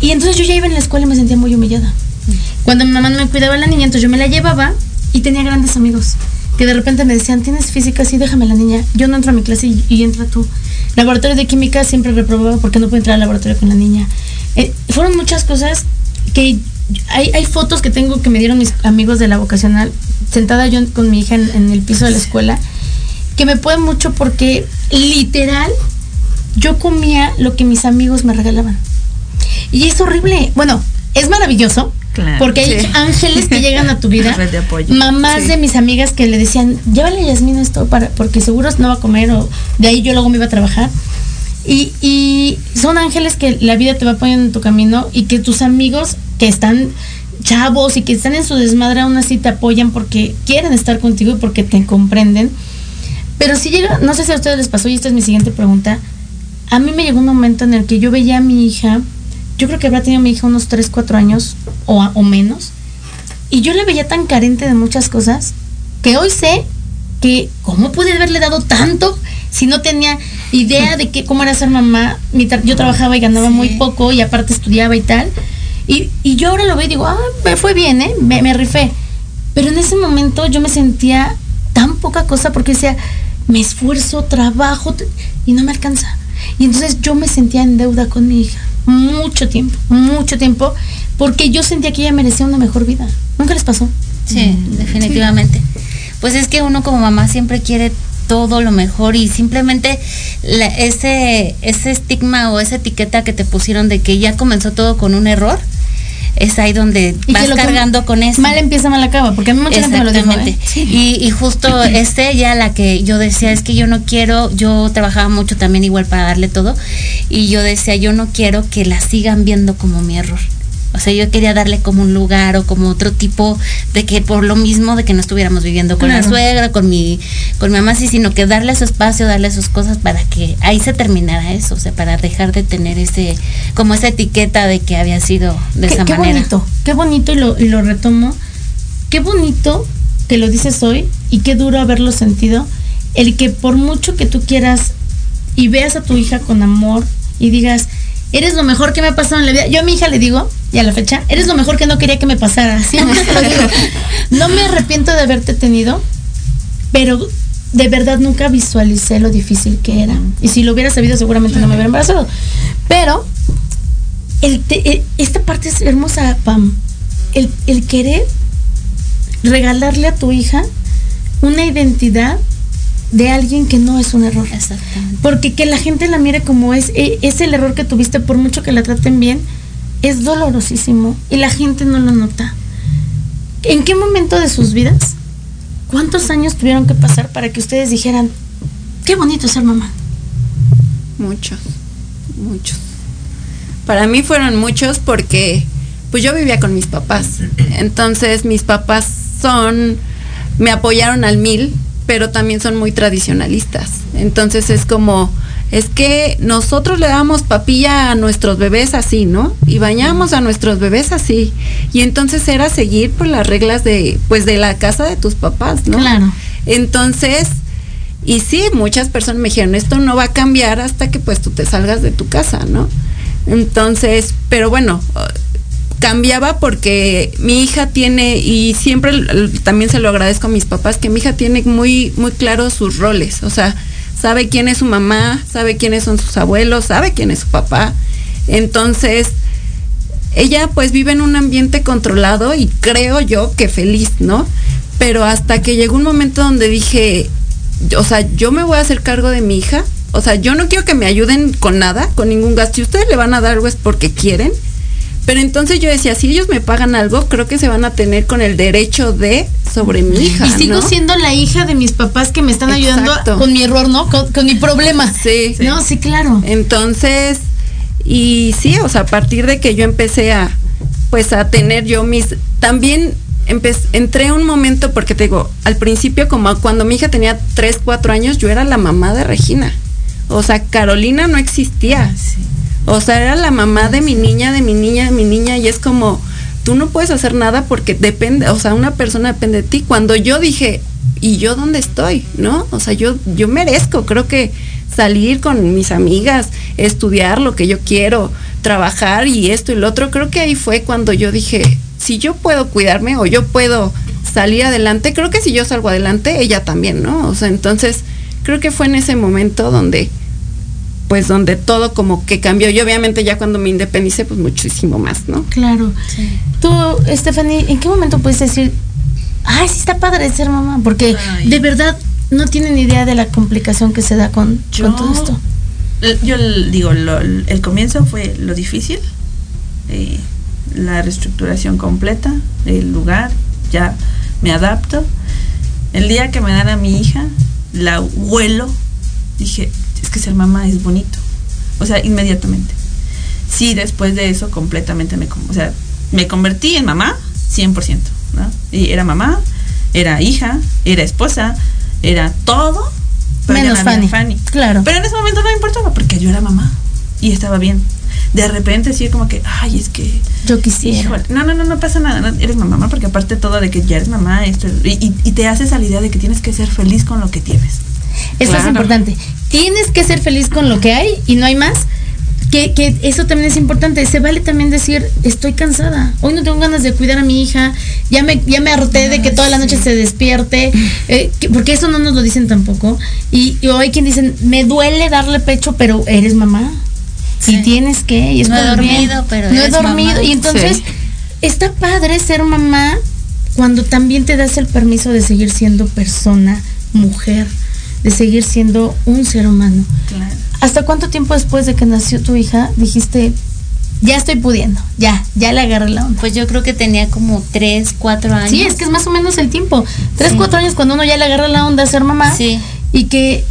Y entonces yo ya iba en la escuela y me sentía muy humillada. Cuando mi mamá no me cuidaba la niña, entonces yo me la llevaba y tenía grandes amigos que de repente me decían, tienes física, sí, déjame la niña. Yo no entro a mi clase y entra tú. Laboratorio de química siempre reprobaba porque no puedo entrar al laboratorio con la niña. Eh, fueron muchas cosas que hay, hay fotos que tengo que me dieron mis amigos de la vocacional, sentada yo con mi hija en, en el piso de la escuela, que me pueden mucho porque literal yo comía lo que mis amigos me regalaban. Y es horrible. Bueno, es maravilloso. Claro, porque hay sí. ángeles que llegan a tu vida. Red de apoyo. Mamás Sí. de mis amigas que le decían, llévale a Yasmín esto para, porque seguro no va a comer o de ahí yo luego me iba a trabajar. Y, y son ángeles que la vida te va poniendo en tu camino y que tus amigos que están chavos y que están en su desmadre aún así te apoyan porque quieren estar contigo y porque te comprenden. Pero si llega, no sé si a ustedes les pasó y esta es mi siguiente pregunta. A mí me llegó un momento en el que yo veía a mi hija, yo creo que habrá tenido mi hija unos 3, 4 años o, o menos, y yo la veía tan carente de muchas cosas que hoy sé que cómo pude haberle dado tanto si no tenía idea de que cómo era ser mamá. Yo trabajaba y ganaba muy poco y aparte estudiaba y tal. Y, y yo ahora lo veo y digo, ah, me fue bien, ¿eh? Me, me rifé. Pero en ese momento yo me sentía tan poca cosa porque decía, me esfuerzo, trabajo y no me alcanza. Y entonces yo me sentía en deuda con mi hija. Mucho tiempo, mucho tiempo, porque yo sentía que ella merecía una mejor vida. ¿Nunca les pasó? Sí, definitivamente. Pues es que uno como mamá siempre quiere todo lo mejor y simplemente la- ese ese estigma o esa etiqueta que te pusieron de que ya comenzó todo con un error es ahí donde vas cargando con eso. Mal empieza, mal acaba, porque a mí mucha gente me lo dijo. ¿eh? Y, y justo es ella la que yo decía, es que yo no quiero, yo trabajaba mucho también igual para darle todo, y yo decía, yo no quiero que la sigan viendo como mi error. O sea, yo quería darle como un lugar o como otro tipo de que por lo mismo de que no estuviéramos viviendo con la suegra, con mi, con mi mamá, sí, sino que darle su espacio, darle sus cosas para que ahí se terminara eso, o sea, para dejar de tener ese, como esa etiqueta de que había sido de qué, esa qué manera. bonito, qué bonito y lo, y lo retomo. Qué bonito que lo dices hoy y qué duro haberlo sentido. El que por mucho que tú quieras y veas a tu hija con amor y digas, eres lo mejor que me ha pasado en la vida. Yo a mi hija le digo, y a la fecha, eres lo mejor que no quería que me pasara. Siempre te lo digo. No me arrepiento de haberte tenido, pero de verdad nunca visualicé lo difícil que era. Y si lo hubiera sabido, seguramente no me hubiera embarazado. Pero el te- eh, esta parte es hermosa, Pam. El, el querer regalarle a tu hija una identidad de alguien que no es un error. Exactamente. Porque que la gente la mire como es, eh, es el error que tuviste, por mucho que la traten bien, es dolorosísimo y la gente no lo nota. ¿En qué momento de sus vidas? ¿Cuántos años tuvieron que pasar para que ustedes dijeran, qué bonito ser mamá? Muchos, muchos. Para mí fueron muchos porque pues yo vivía con mis papás. Entonces mis papás son, me apoyaron al mil, pero también son muy tradicionalistas. Entonces es como, es que nosotros le damos papilla a nuestros bebés así, ¿no? Y bañamos a nuestros bebés así. Y entonces era seguir por las reglas de, pues de la casa de tus papás, ¿no? Claro. Entonces, y sí, muchas personas me dijeron, esto no va a cambiar hasta que pues tú te salgas de tu casa, ¿no? Entonces, pero bueno, cambiaba porque mi hija tiene, y siempre también se lo agradezco a mis papás, que mi hija tiene muy, muy claros sus roles, o sea, sabe quién es su mamá, sabe quiénes son sus abuelos, sabe quién es su papá. Entonces, ella pues vive en un ambiente controlado y creo yo que feliz, ¿no? Pero hasta que llegó un momento donde dije, o sea, yo me voy a hacer cargo de mi hija, o sea, yo no quiero que me ayuden con nada, con ningún gasto. Si ustedes le van a dar algo es porque quieren. Pero entonces yo decía, si ellos me pagan algo, creo que se van a tener con el derecho de sobre mi hija. Y sigo ¿no? siendo la hija de mis papás que me están ayudando con mi error, ¿no? Con, con mi problema. Sí. No, sí, claro. Entonces, y sí, o sea, a partir de que yo empecé a, pues a tener yo mis, también empe- entré un momento, porque te digo, al principio como cuando mi hija tenía 3, 4 años, yo era la mamá de Regina. O sea, Carolina no existía. O sea, era la mamá de mi niña, de mi niña, de mi niña, y es como, tú no puedes hacer nada porque depende, o sea, una persona depende de ti. Cuando yo dije, ¿y yo dónde estoy? ¿No? O sea, yo, yo merezco, creo que salir con mis amigas, estudiar lo que yo quiero, trabajar y esto y lo otro, creo que ahí fue cuando yo dije, si yo puedo cuidarme o yo puedo salir adelante, creo que si yo salgo adelante, ella también, ¿no? O sea, entonces, creo que fue en ese momento donde pues donde todo como que cambió y obviamente ya cuando me independicé pues muchísimo más, ¿no? Claro. Tú, Stephanie, ¿en qué momento puedes decir, ay, sí está padre ser mamá? Porque Ay. de verdad no tienen idea de la complicación que se da con, Yo- con todo esto. Yo digo, lo- el comienzo fue lo difícil, eh, la reestructuración completa, el lugar, ya me adapto. El día que me dan a mi hija, la huelo, dije, es que ser mamá es bonito. O sea, inmediatamente. Sí, después de eso completamente me, o sea, me convertí en mamá 100%, ¿no? Y era mamá, era hija, era esposa, era todo. pero Menos no había Fanny. Claro. Pero en ese momento no me importaba porque yo era mamá y estaba bien. De repente sí como que, ay, es que Yo quisiera. Híjole, no, no, no, no pasa nada, no, eres mamá, mamá, porque aparte todo de que ya eres mamá, esto, y, y- y te haces a la idea de que tienes que ser feliz con lo que tienes. Eso es importante. Tienes que ser feliz con lo que hay y no hay más. Que, que eso también es importante. Se vale también decir, estoy cansada. Hoy no tengo ganas de cuidar a mi hija. Ya me, ya me harté de que toda la noche se despierte. eh, que- porque eso no nos lo dicen tampoco. Y, y hay quien dicen, me duele darle pecho, pero eres mamá. Y Sí. tienes que. Y es No he dormido, pero No he dormido. mamá. Y entonces, Sí. está padre ser mamá cuando también te das el permiso de seguir siendo persona, mujer, de seguir siendo un ser humano. Claro. ¿Hasta cuánto tiempo después de que nació tu hija dijiste, ya estoy pudiendo, ya, ya le agarré la onda? Pues yo creo que tenía como tres, cuatro años. Sí, es que es más o menos el tiempo. Tres, Sí. cuatro años cuando uno ya le agarra la onda a ser mamá. Sí. Y que,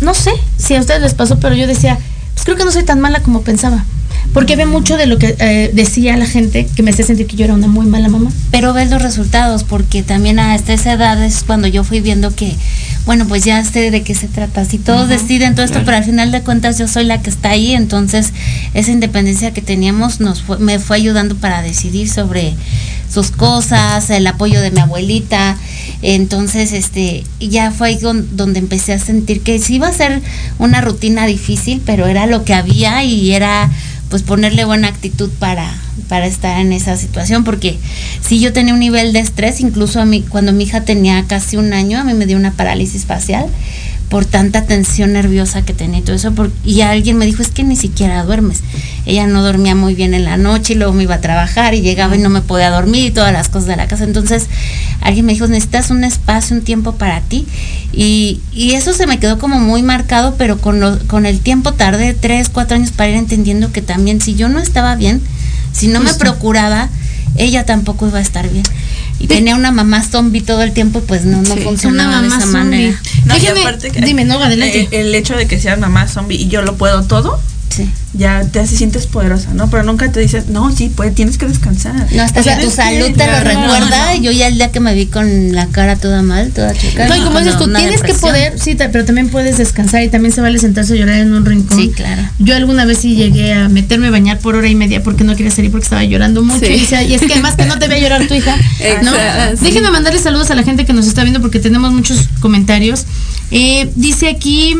no sé si a ustedes les pasó, pero yo decía, pues creo que no soy tan mala como pensaba. Porque ve mucho de lo que eh, decía la gente que me hacía sentir que yo era una muy mala mamá. Pero ves los resultados, porque también hasta esa edad es cuando yo fui viendo que, bueno, pues ya sé de qué se trata. Si todos deciden todo esto, pero al final de cuentas yo soy la que está ahí, entonces esa independencia que teníamos nos fue- me fue ayudando para decidir sobre sus cosas, el apoyo de mi abuelita. Entonces, este, ya fue ahí don- donde empecé a sentir que sí iba a ser una rutina difícil, pero era lo que había y era pues ponerle buena actitud para, para estar en esa situación, porque si yo tenía un nivel de estrés, incluso a mí, cuando mi hija tenía casi un año, a mí me dio una parálisis facial por tanta tensión nerviosa que tenía y todo eso, por- y alguien me dijo, es que ni siquiera duermes. Ella no dormía muy bien en la noche y luego me iba a trabajar y llegaba y no me podía dormir y todas las cosas de la casa. Entonces alguien me dijo, necesitas un espacio, un tiempo para ti. Y, y eso se me quedó como muy marcado, pero con, lo- con el tiempo tardé tres, cuatro años para ir entendiendo que también si yo no estaba bien, si no me procuraba, ella tampoco iba a estar bien. Y tenía una mamá zombie todo el tiempo, pues no, no Sí, funcionaba una de esa zombie. manera. No, y Déjeme- aparte que- dime, no, adelante. eh, el hecho de que seas mamá zombie y yo lo puedo todo, Sí. ya te hace sientes poderosa, ¿no? Pero nunca te dices, no, sí, pues tienes que descansar. No, hasta O sea, tu salud te lo recuerda. no, no. Yo ya el día que me vi con la cara toda mal, toda chica. No, y como dices tú, tienes que poder, sí, pero también puedes descansar y también se vale sentarse a llorar en un rincón. Sí, claro. Yo alguna vez sí llegué a meterme a bañar por hora y media porque no quería salir porque estaba llorando mucho. Sí. Y, decía, y es que además que no te ve llorar tu hija. ¿no? Exacto, sí. Déjenme mandarle saludos a la gente que nos está viendo porque tenemos muchos comentarios. Eh, dice aquí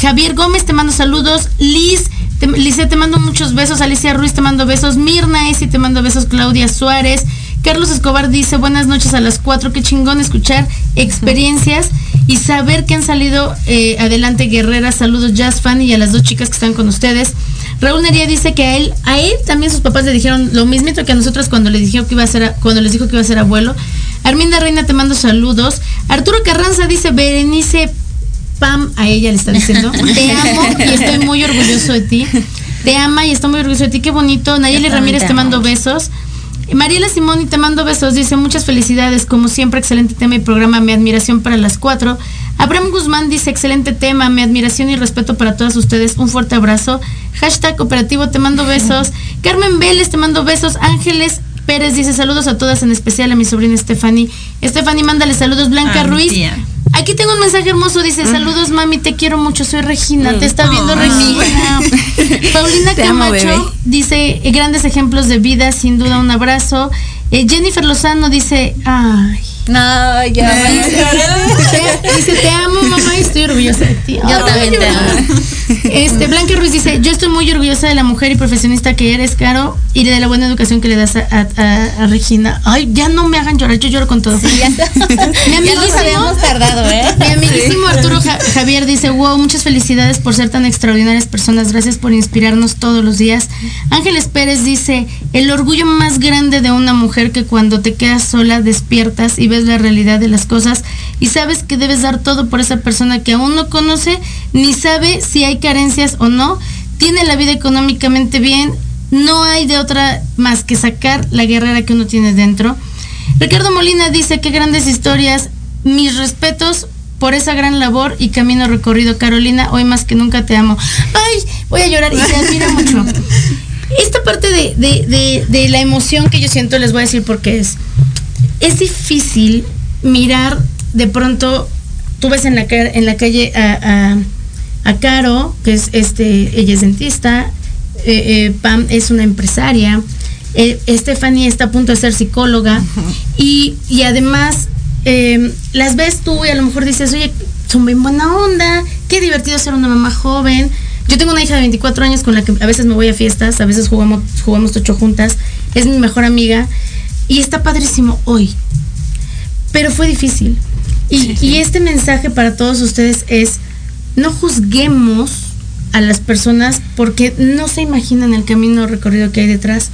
Javier Gómez, te mando saludos. Liz, te, Lice, te mando muchos besos. Alicia Ruiz, te mando besos. Mirna Esi, te mando besos. Claudia Suárez. Carlos Escobar dice, buenas noches a las cuatro. Qué chingón escuchar experiencias y saber que han salido eh, adelante guerreras. Saludos, Jazz Fan y a las dos chicas que están con ustedes. Raúl Nería dice que a él, a él también sus papás le dijeron lo mismo que a nosotros cuando le dijeron que iba a ser, cuando les dijo que iba a ser abuelo. Arminda Reina te mando saludos. Arturo Carranza dice, Berenice Pam, a ella le está diciendo, te amo y estoy muy orgulloso de ti. Te ama y estoy muy orgulloso de ti, qué bonito. Nayeli Ramírez te mando besos. Mariela Simón y te mando besos, dice muchas felicidades, como siempre, excelente tema y programa, mi admiración para las cuatro. Abraham Guzmán dice, excelente tema, mi admiración y respeto para todos ustedes, un fuerte abrazo. Hashtag operativo, te mando besos. Carmen Vélez, te mando besos. Ángeles Pérez dice, saludos a todas, en especial a mi sobrina Stephanie. Stephanie, mándale saludos. Blanca Ah, Ruiz. Aquí tengo un mensaje hermoso, dice, saludos mami, te quiero mucho, soy Regina, te está viendo Regina. Paulina Te Camacho dice, eh, grandes ejemplos de vida, sin duda un abrazo. Eh, Jennifer Lozano dice, ay, No, ya. te- dice, te amo mamá y estoy orgullosa de ti. Yo también te amo. Este, Blanca Ruiz dice, yo estoy muy orgullosa de la mujer y profesionista que eres, Caro, y de la buena educación que le das a, a- a- a Regina. Ay, ya no me hagan llorar, yo lloro con todo. Ya, Mi ya nos amiguísimo- habíamos tardado, ¿eh? mi amiguísimo Arturo Ja- Javier dice, wow, muchas felicidades por ser tan extraordinarias personas, gracias por inspirarnos todos los días. Ángeles Pérez dice, el orgullo más grande de una mujer que cuando te quedas sola despiertas y ves la realidad de las cosas y sabes que debes dar todo por esa persona que aún no conoce ni sabe si hay carencias o no, tiene la vida económicamente bien, no hay de otra más que sacar la guerrera que uno tiene dentro. Ricardo Molina dice que grandes historias, mis respetos por esa gran labor y camino recorrido. Carolina, hoy más que nunca te amo. Ay, voy a llorar y te admiro mucho. Esta parte de, de- de- de la emoción que yo siento, les voy a decir por qué es. Es difícil mirar de pronto, tú ves en la, en la calle a, a- a Caro, que es este, ella es dentista, eh, eh, Pam es una empresaria, eh, Stephanie está a punto de ser psicóloga y, y además eh, las ves tú y a lo mejor dices, oye, son bien buena onda, qué divertido ser una mamá joven. Yo tengo una hija de 24 años con la que a veces me voy a fiestas, a veces jugamos, jugamos tocho juntas, es mi mejor amiga y está padrísimo hoy. Pero fue difícil. Y, y este mensaje para todos ustedes es, no juzguemos a las personas porque no se imaginan el camino recorrido que hay detrás.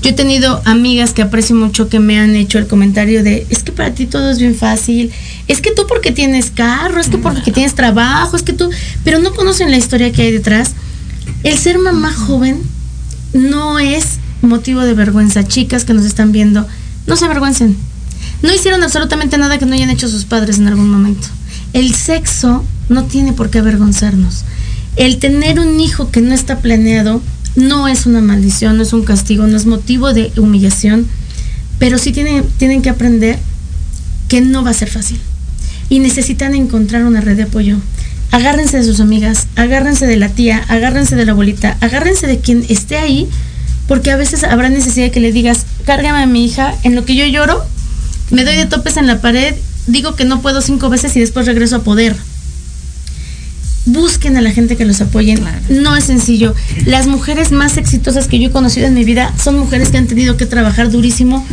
Yo he tenido amigas que aprecio mucho que me han hecho el comentario de, es que para ti todo es bien fácil, es que tú porque tienes carro, es que porque tienes trabajo, es que tú, pero no conocen la historia que hay detrás. El ser mamá joven no es motivo de vergüenza. Chicas que nos están viendo, no se avergüencen. No hicieron absolutamente nada que no hayan hecho sus padres en algún momento. El sexo no tiene por qué avergonzarnos. El tener un hijo que no está planeado no es una maldición, no es un castigo, no es motivo de humillación, pero sí tienen, tienen que aprender que no va a ser fácil. Y necesitan encontrar una red de apoyo. Agárrense de sus amigas, agárrense de la tía, agárrense de la abuelita, agárrense de quien esté ahí, porque a veces habrá necesidad de que le digas, cárgame a mi hija, en lo que yo lloro, me doy de topes en la pared, digo que no puedo cinco veces y después regreso a poder. Busquen a la gente que los apoyen. No es sencillo. Las mujeres más exitosas que yo he conocido en mi vida son mujeres que han tenido que trabajar durísimo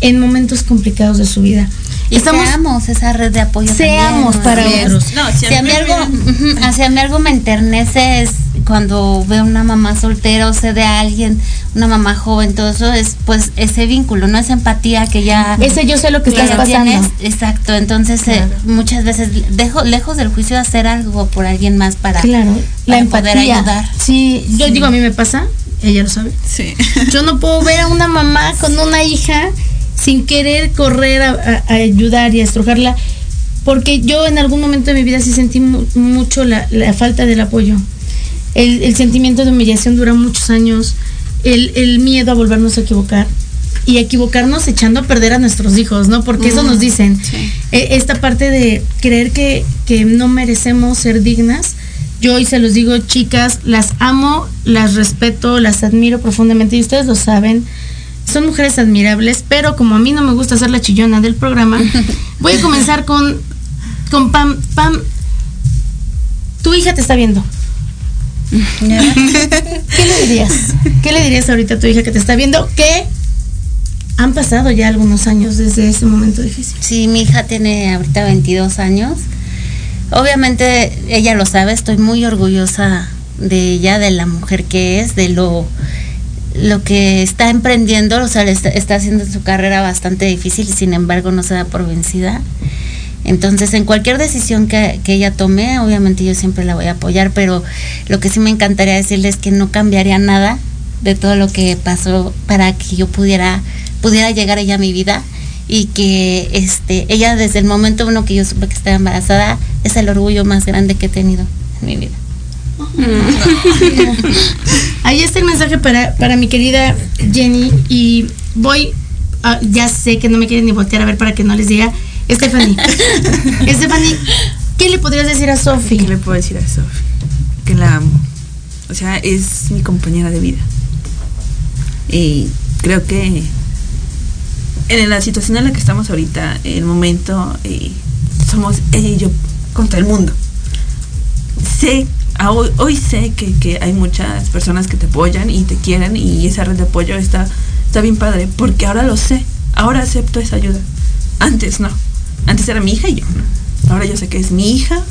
en momentos complicados de su vida. Y seamos esa red de apoyo. Seamos también, para otros. No, si Si a mí algo, mí algo me enternece es cuando veo una mamá soltera o sé de alguien, una mamá joven, todo eso es pues ese vínculo, no esa empatía que ya Ese yo sé lo que que estás pasando. tienes. Exacto, entonces eh, muchas veces dejo lejos del juicio de hacer algo por alguien más para, Claro, la poder empatía. ayudar. Sí, yo digo, a mí me pasa, ella lo sabe. Sí. Yo no puedo ver a una mamá con una hija sin querer correr a, a- a ayudar y a estrujarla, porque yo en algún momento de mi vida sí sentí mu- mucho la, la falta del apoyo. El, el sentimiento de humillación dura muchos años, el, el miedo a volvernos a equivocar y equivocarnos echando a perder a nuestros hijos, ¿no? Porque eso nos dicen. Eh, esta parte de creer que, que no merecemos ser dignas. Yo hoy se los digo, chicas, las amo, las respeto, las admiro profundamente y ustedes lo saben. Son mujeres admirables, pero como a mí no me gusta ser la chillona del programa, voy a comenzar con, con Pam. Pam, tu hija te está viendo. ¿Qué le dirías? ¿Qué le dirías ahorita a tu hija que te está viendo? Que han pasado ya algunos años desde ese momento difícil. Sí, mi hija tiene ahorita 22 años. Obviamente ella lo sabe, estoy muy orgullosa de ella, de la mujer que es, de lo lo que está emprendiendo, o sea, está, haciendo su carrera bastante difícil sin embargo no se da por vencida. Entonces, en cualquier decisión que, ella tome, obviamente yo siempre la voy a apoyar, pero lo que sí me encantaría decirle es que no cambiaría nada de todo lo que pasó para que yo pudiera, pudiera llegar ella a mi vida y que este, ella desde el momento uno que yo supe que estaba embarazada es el orgullo más grande que he tenido en mi vida. Ahí está el mensaje para, para mi querida Jenny y voy, a- ya sé que no me quieren ni voltear a ver para que no les diga, Stephanie, Stephanie, ¿qué le podrías decir a Sofi? ¿Qué le puedo decir a Sofi? Que la amo. O sea, es mi compañera de vida. Y creo que en la situación en la que estamos ahorita, en el momento, eh, somos ella y yo contra el mundo. Sé, hoy, hoy sé que, que hay muchas personas que te apoyan y te quieren y esa red de apoyo está, está bien padre, porque ahora lo sé, ahora acepto esa ayuda. Antes no, antes era mi hija y yo. Ahora yo sé que es mi hija,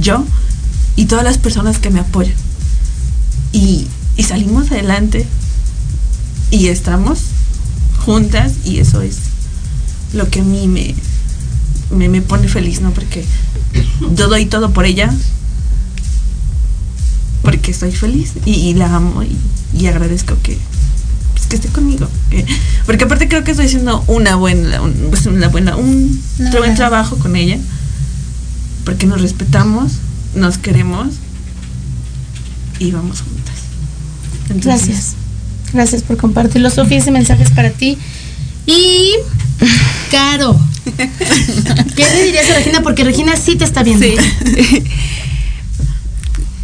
yo y todas las personas que me apoyan. Y, y salimos adelante y estamos juntas y eso es lo que a mí me, me, me pone feliz, ¿no? Porque yo doy todo por ella porque estoy feliz y, y la amo y, y agradezco que, pues, que esté conmigo. que- porque aparte creo que estoy haciendo una buena, un, pues, una buena, un buen trabajo con ella porque nos respetamos, nos queremos y vamos juntas. Entonces, Gracias. Gracias por compartirlo, Sofía. Ese mensaje es para ti. Y. Caro. ¿Qué le dirías a Regina? Porque Regina sí te está viendo.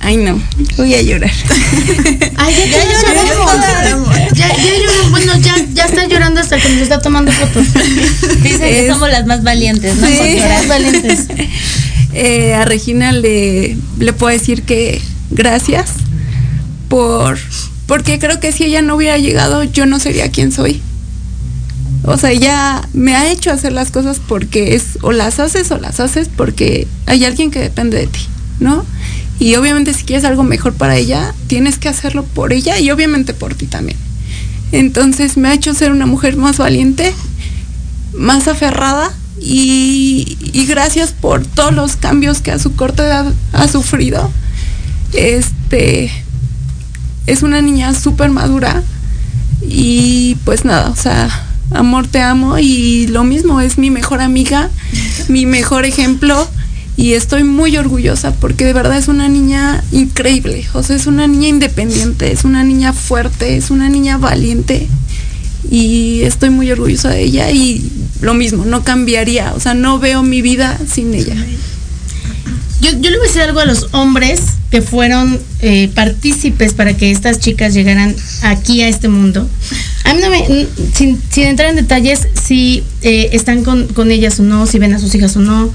Ay, no, voy a llorar. Ay, ya, ya, lloramos. Ya, ya lloramos. Bueno, ya, ya está llorando hasta que nos está tomando fotos. Dicen que Es- somos las más valientes, ¿no? Sí. Las valientes. Eh, a Regina le, le puedo decir que gracias por porque creo que si ella no hubiera llegado yo no sería quien soy. O sea, ella me ha hecho hacer las cosas porque es o las haces o las haces porque hay alguien que depende de ti, ¿no? Y obviamente si quieres algo mejor para ella, tienes que hacerlo por ella y obviamente por ti también. Entonces me ha hecho ser una mujer más valiente, más aferrada y, gracias por todos los cambios que a su corta edad ha sufrido. Este es una niña súper madura y pues nada, o sea, amor te amo y lo mismo, es mi mejor amiga, mi mejor ejemplo y estoy muy orgullosa porque de verdad es una niña increíble, o sea, es una niña independiente, es una niña fuerte, es una niña valiente y estoy muy orgullosa de ella y lo mismo, no cambiaría, o sea, no veo mi vida sin ella. Yo, yo le voy a decir algo a los hombres que fueron eh, partícipes para que estas chicas llegaran aquí a este mundo. A mí no me, sin entrar en detalles si eh, están con, con ellas o no, si ven a sus hijas o no.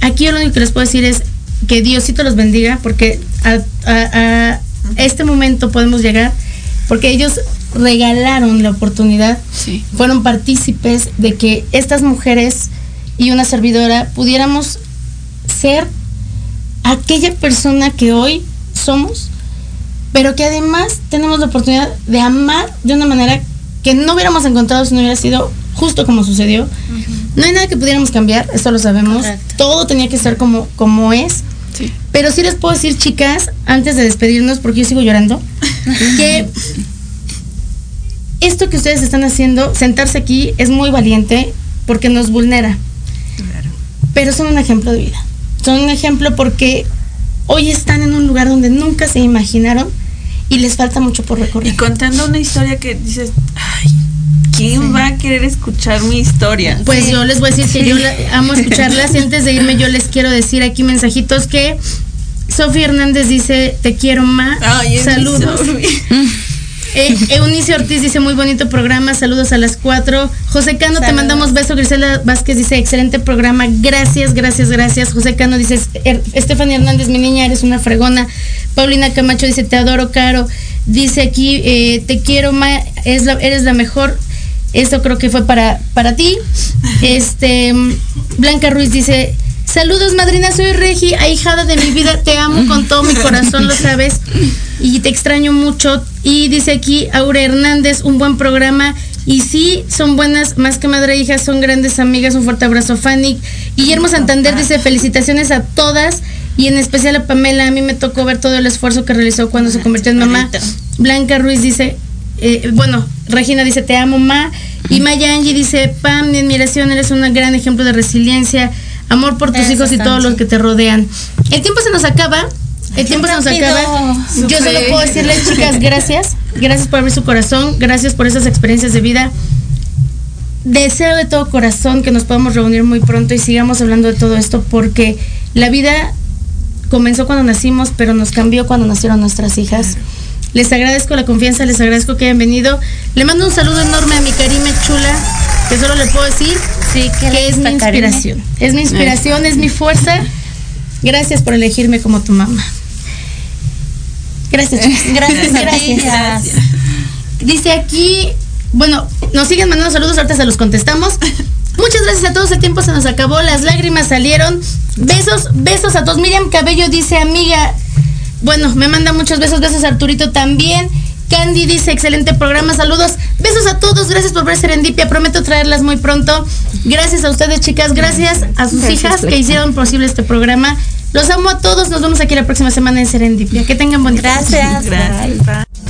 Aquí yo lo único que les puedo decir es que Diosito los bendiga porque a, a- a este momento podemos llegar porque ellos regalaron la oportunidad Sí. fueron partícipes de que estas mujeres y una servidora pudiéramos ser aquella persona que hoy somos, pero que además tenemos la oportunidad de amar de una manera que no hubiéramos encontrado si no hubiera sido justo como sucedió. No hay nada que pudiéramos cambiar, esto lo sabemos. Correcto. Todo tenía que ser como, como es. Sí. Pero sí les puedo decir, chicas, antes de despedirnos, porque yo sigo llorando, que esto que ustedes están haciendo, sentarse aquí, es muy valiente porque nos vulnera. Pero son un ejemplo de vida. Son un ejemplo porque hoy están en un lugar donde nunca se imaginaron y les falta mucho por Y recorrer. contando una historia que dices, ay, ¿quién va a querer escuchar mi historia? Pues yo les voy a decir que yo la- amo escucharlas y antes de irme yo les quiero decir aquí mensajitos que Sofía Hernández dice, te quiero más. Saludos. Eh, Eunice Ortiz dice muy bonito programa, saludos a las cuatro. José Cano, te mandamos beso. Grisela Vázquez dice excelente programa, gracias, gracias, gracias. José Cano dice "Er- Estefania Hernández, mi niña, eres una fregona. Paulina Camacho dice te adoro, Caro. Dice aquí eh, te quiero, Ma, la- eres la mejor. Esto creo que fue para, para ti. Este Blanca Ruiz dice Saludos, madrina, soy Regi, ahijada de mi vida, te amo con todo mi corazón, lo sabes, y te extraño mucho. Y dice aquí Aure Hernández, un buen programa. Y sí, son buenas, más que madre e hija, son grandes amigas. Un fuerte abrazo, Fanny. Guillermo Santander dice felicitaciones a todas y en especial a Pamela. A mí me tocó ver todo el esfuerzo que realizó cuando se convirtió en mamá. Blanca Ruiz dice, eh, bueno, Regina dice, te amo, ma. Y Maya Angie dice, Pam, mi admiración, eres un gran ejemplo de resiliencia, amor por tus Eso, hijos y todos los que te rodean. El tiempo se nos acaba. El tiempo se nos acaba. Yo solo puedo decirles, chicas, gracias. Gracias por abrir su corazón. Gracias por esas experiencias de vida. Deseo de todo corazón que nos podamos reunir muy pronto y sigamos hablando de todo esto porque la vida comenzó cuando nacimos, pero nos cambió cuando nacieron nuestras hijas. Les agradezco la confianza, les agradezco que hayan venido. Le mando un saludo enorme a mi Karime chula, que solo le puedo decir Sí, que que es mi inspiración. Es mi inspiración, es mi fuerza. Gracias por elegirme como tu mamá. Gracias, chicas. Gracias ti. Gracias. Dice aquí, bueno, nos siguen mandando saludos, ahorita se los contestamos. Muchas gracias a todos, el tiempo se nos acabó, las lágrimas salieron. Besos, besos a todos. Miriam Cabello dice, amiga, bueno, me manda muchos besos, besos Arturito también. Candy dice, excelente programa, saludos. Besos a todos, gracias por ver Serendipia, prometo traerlas muy pronto. Gracias a ustedes, chicas, gracias a sus Gracias, hijas que hicieron posible este programa. Los amo a todos, nos vemos aquí la próxima semana en Serendipia. Que tengan buen día. Gracias. Gracias. Bye. Gracias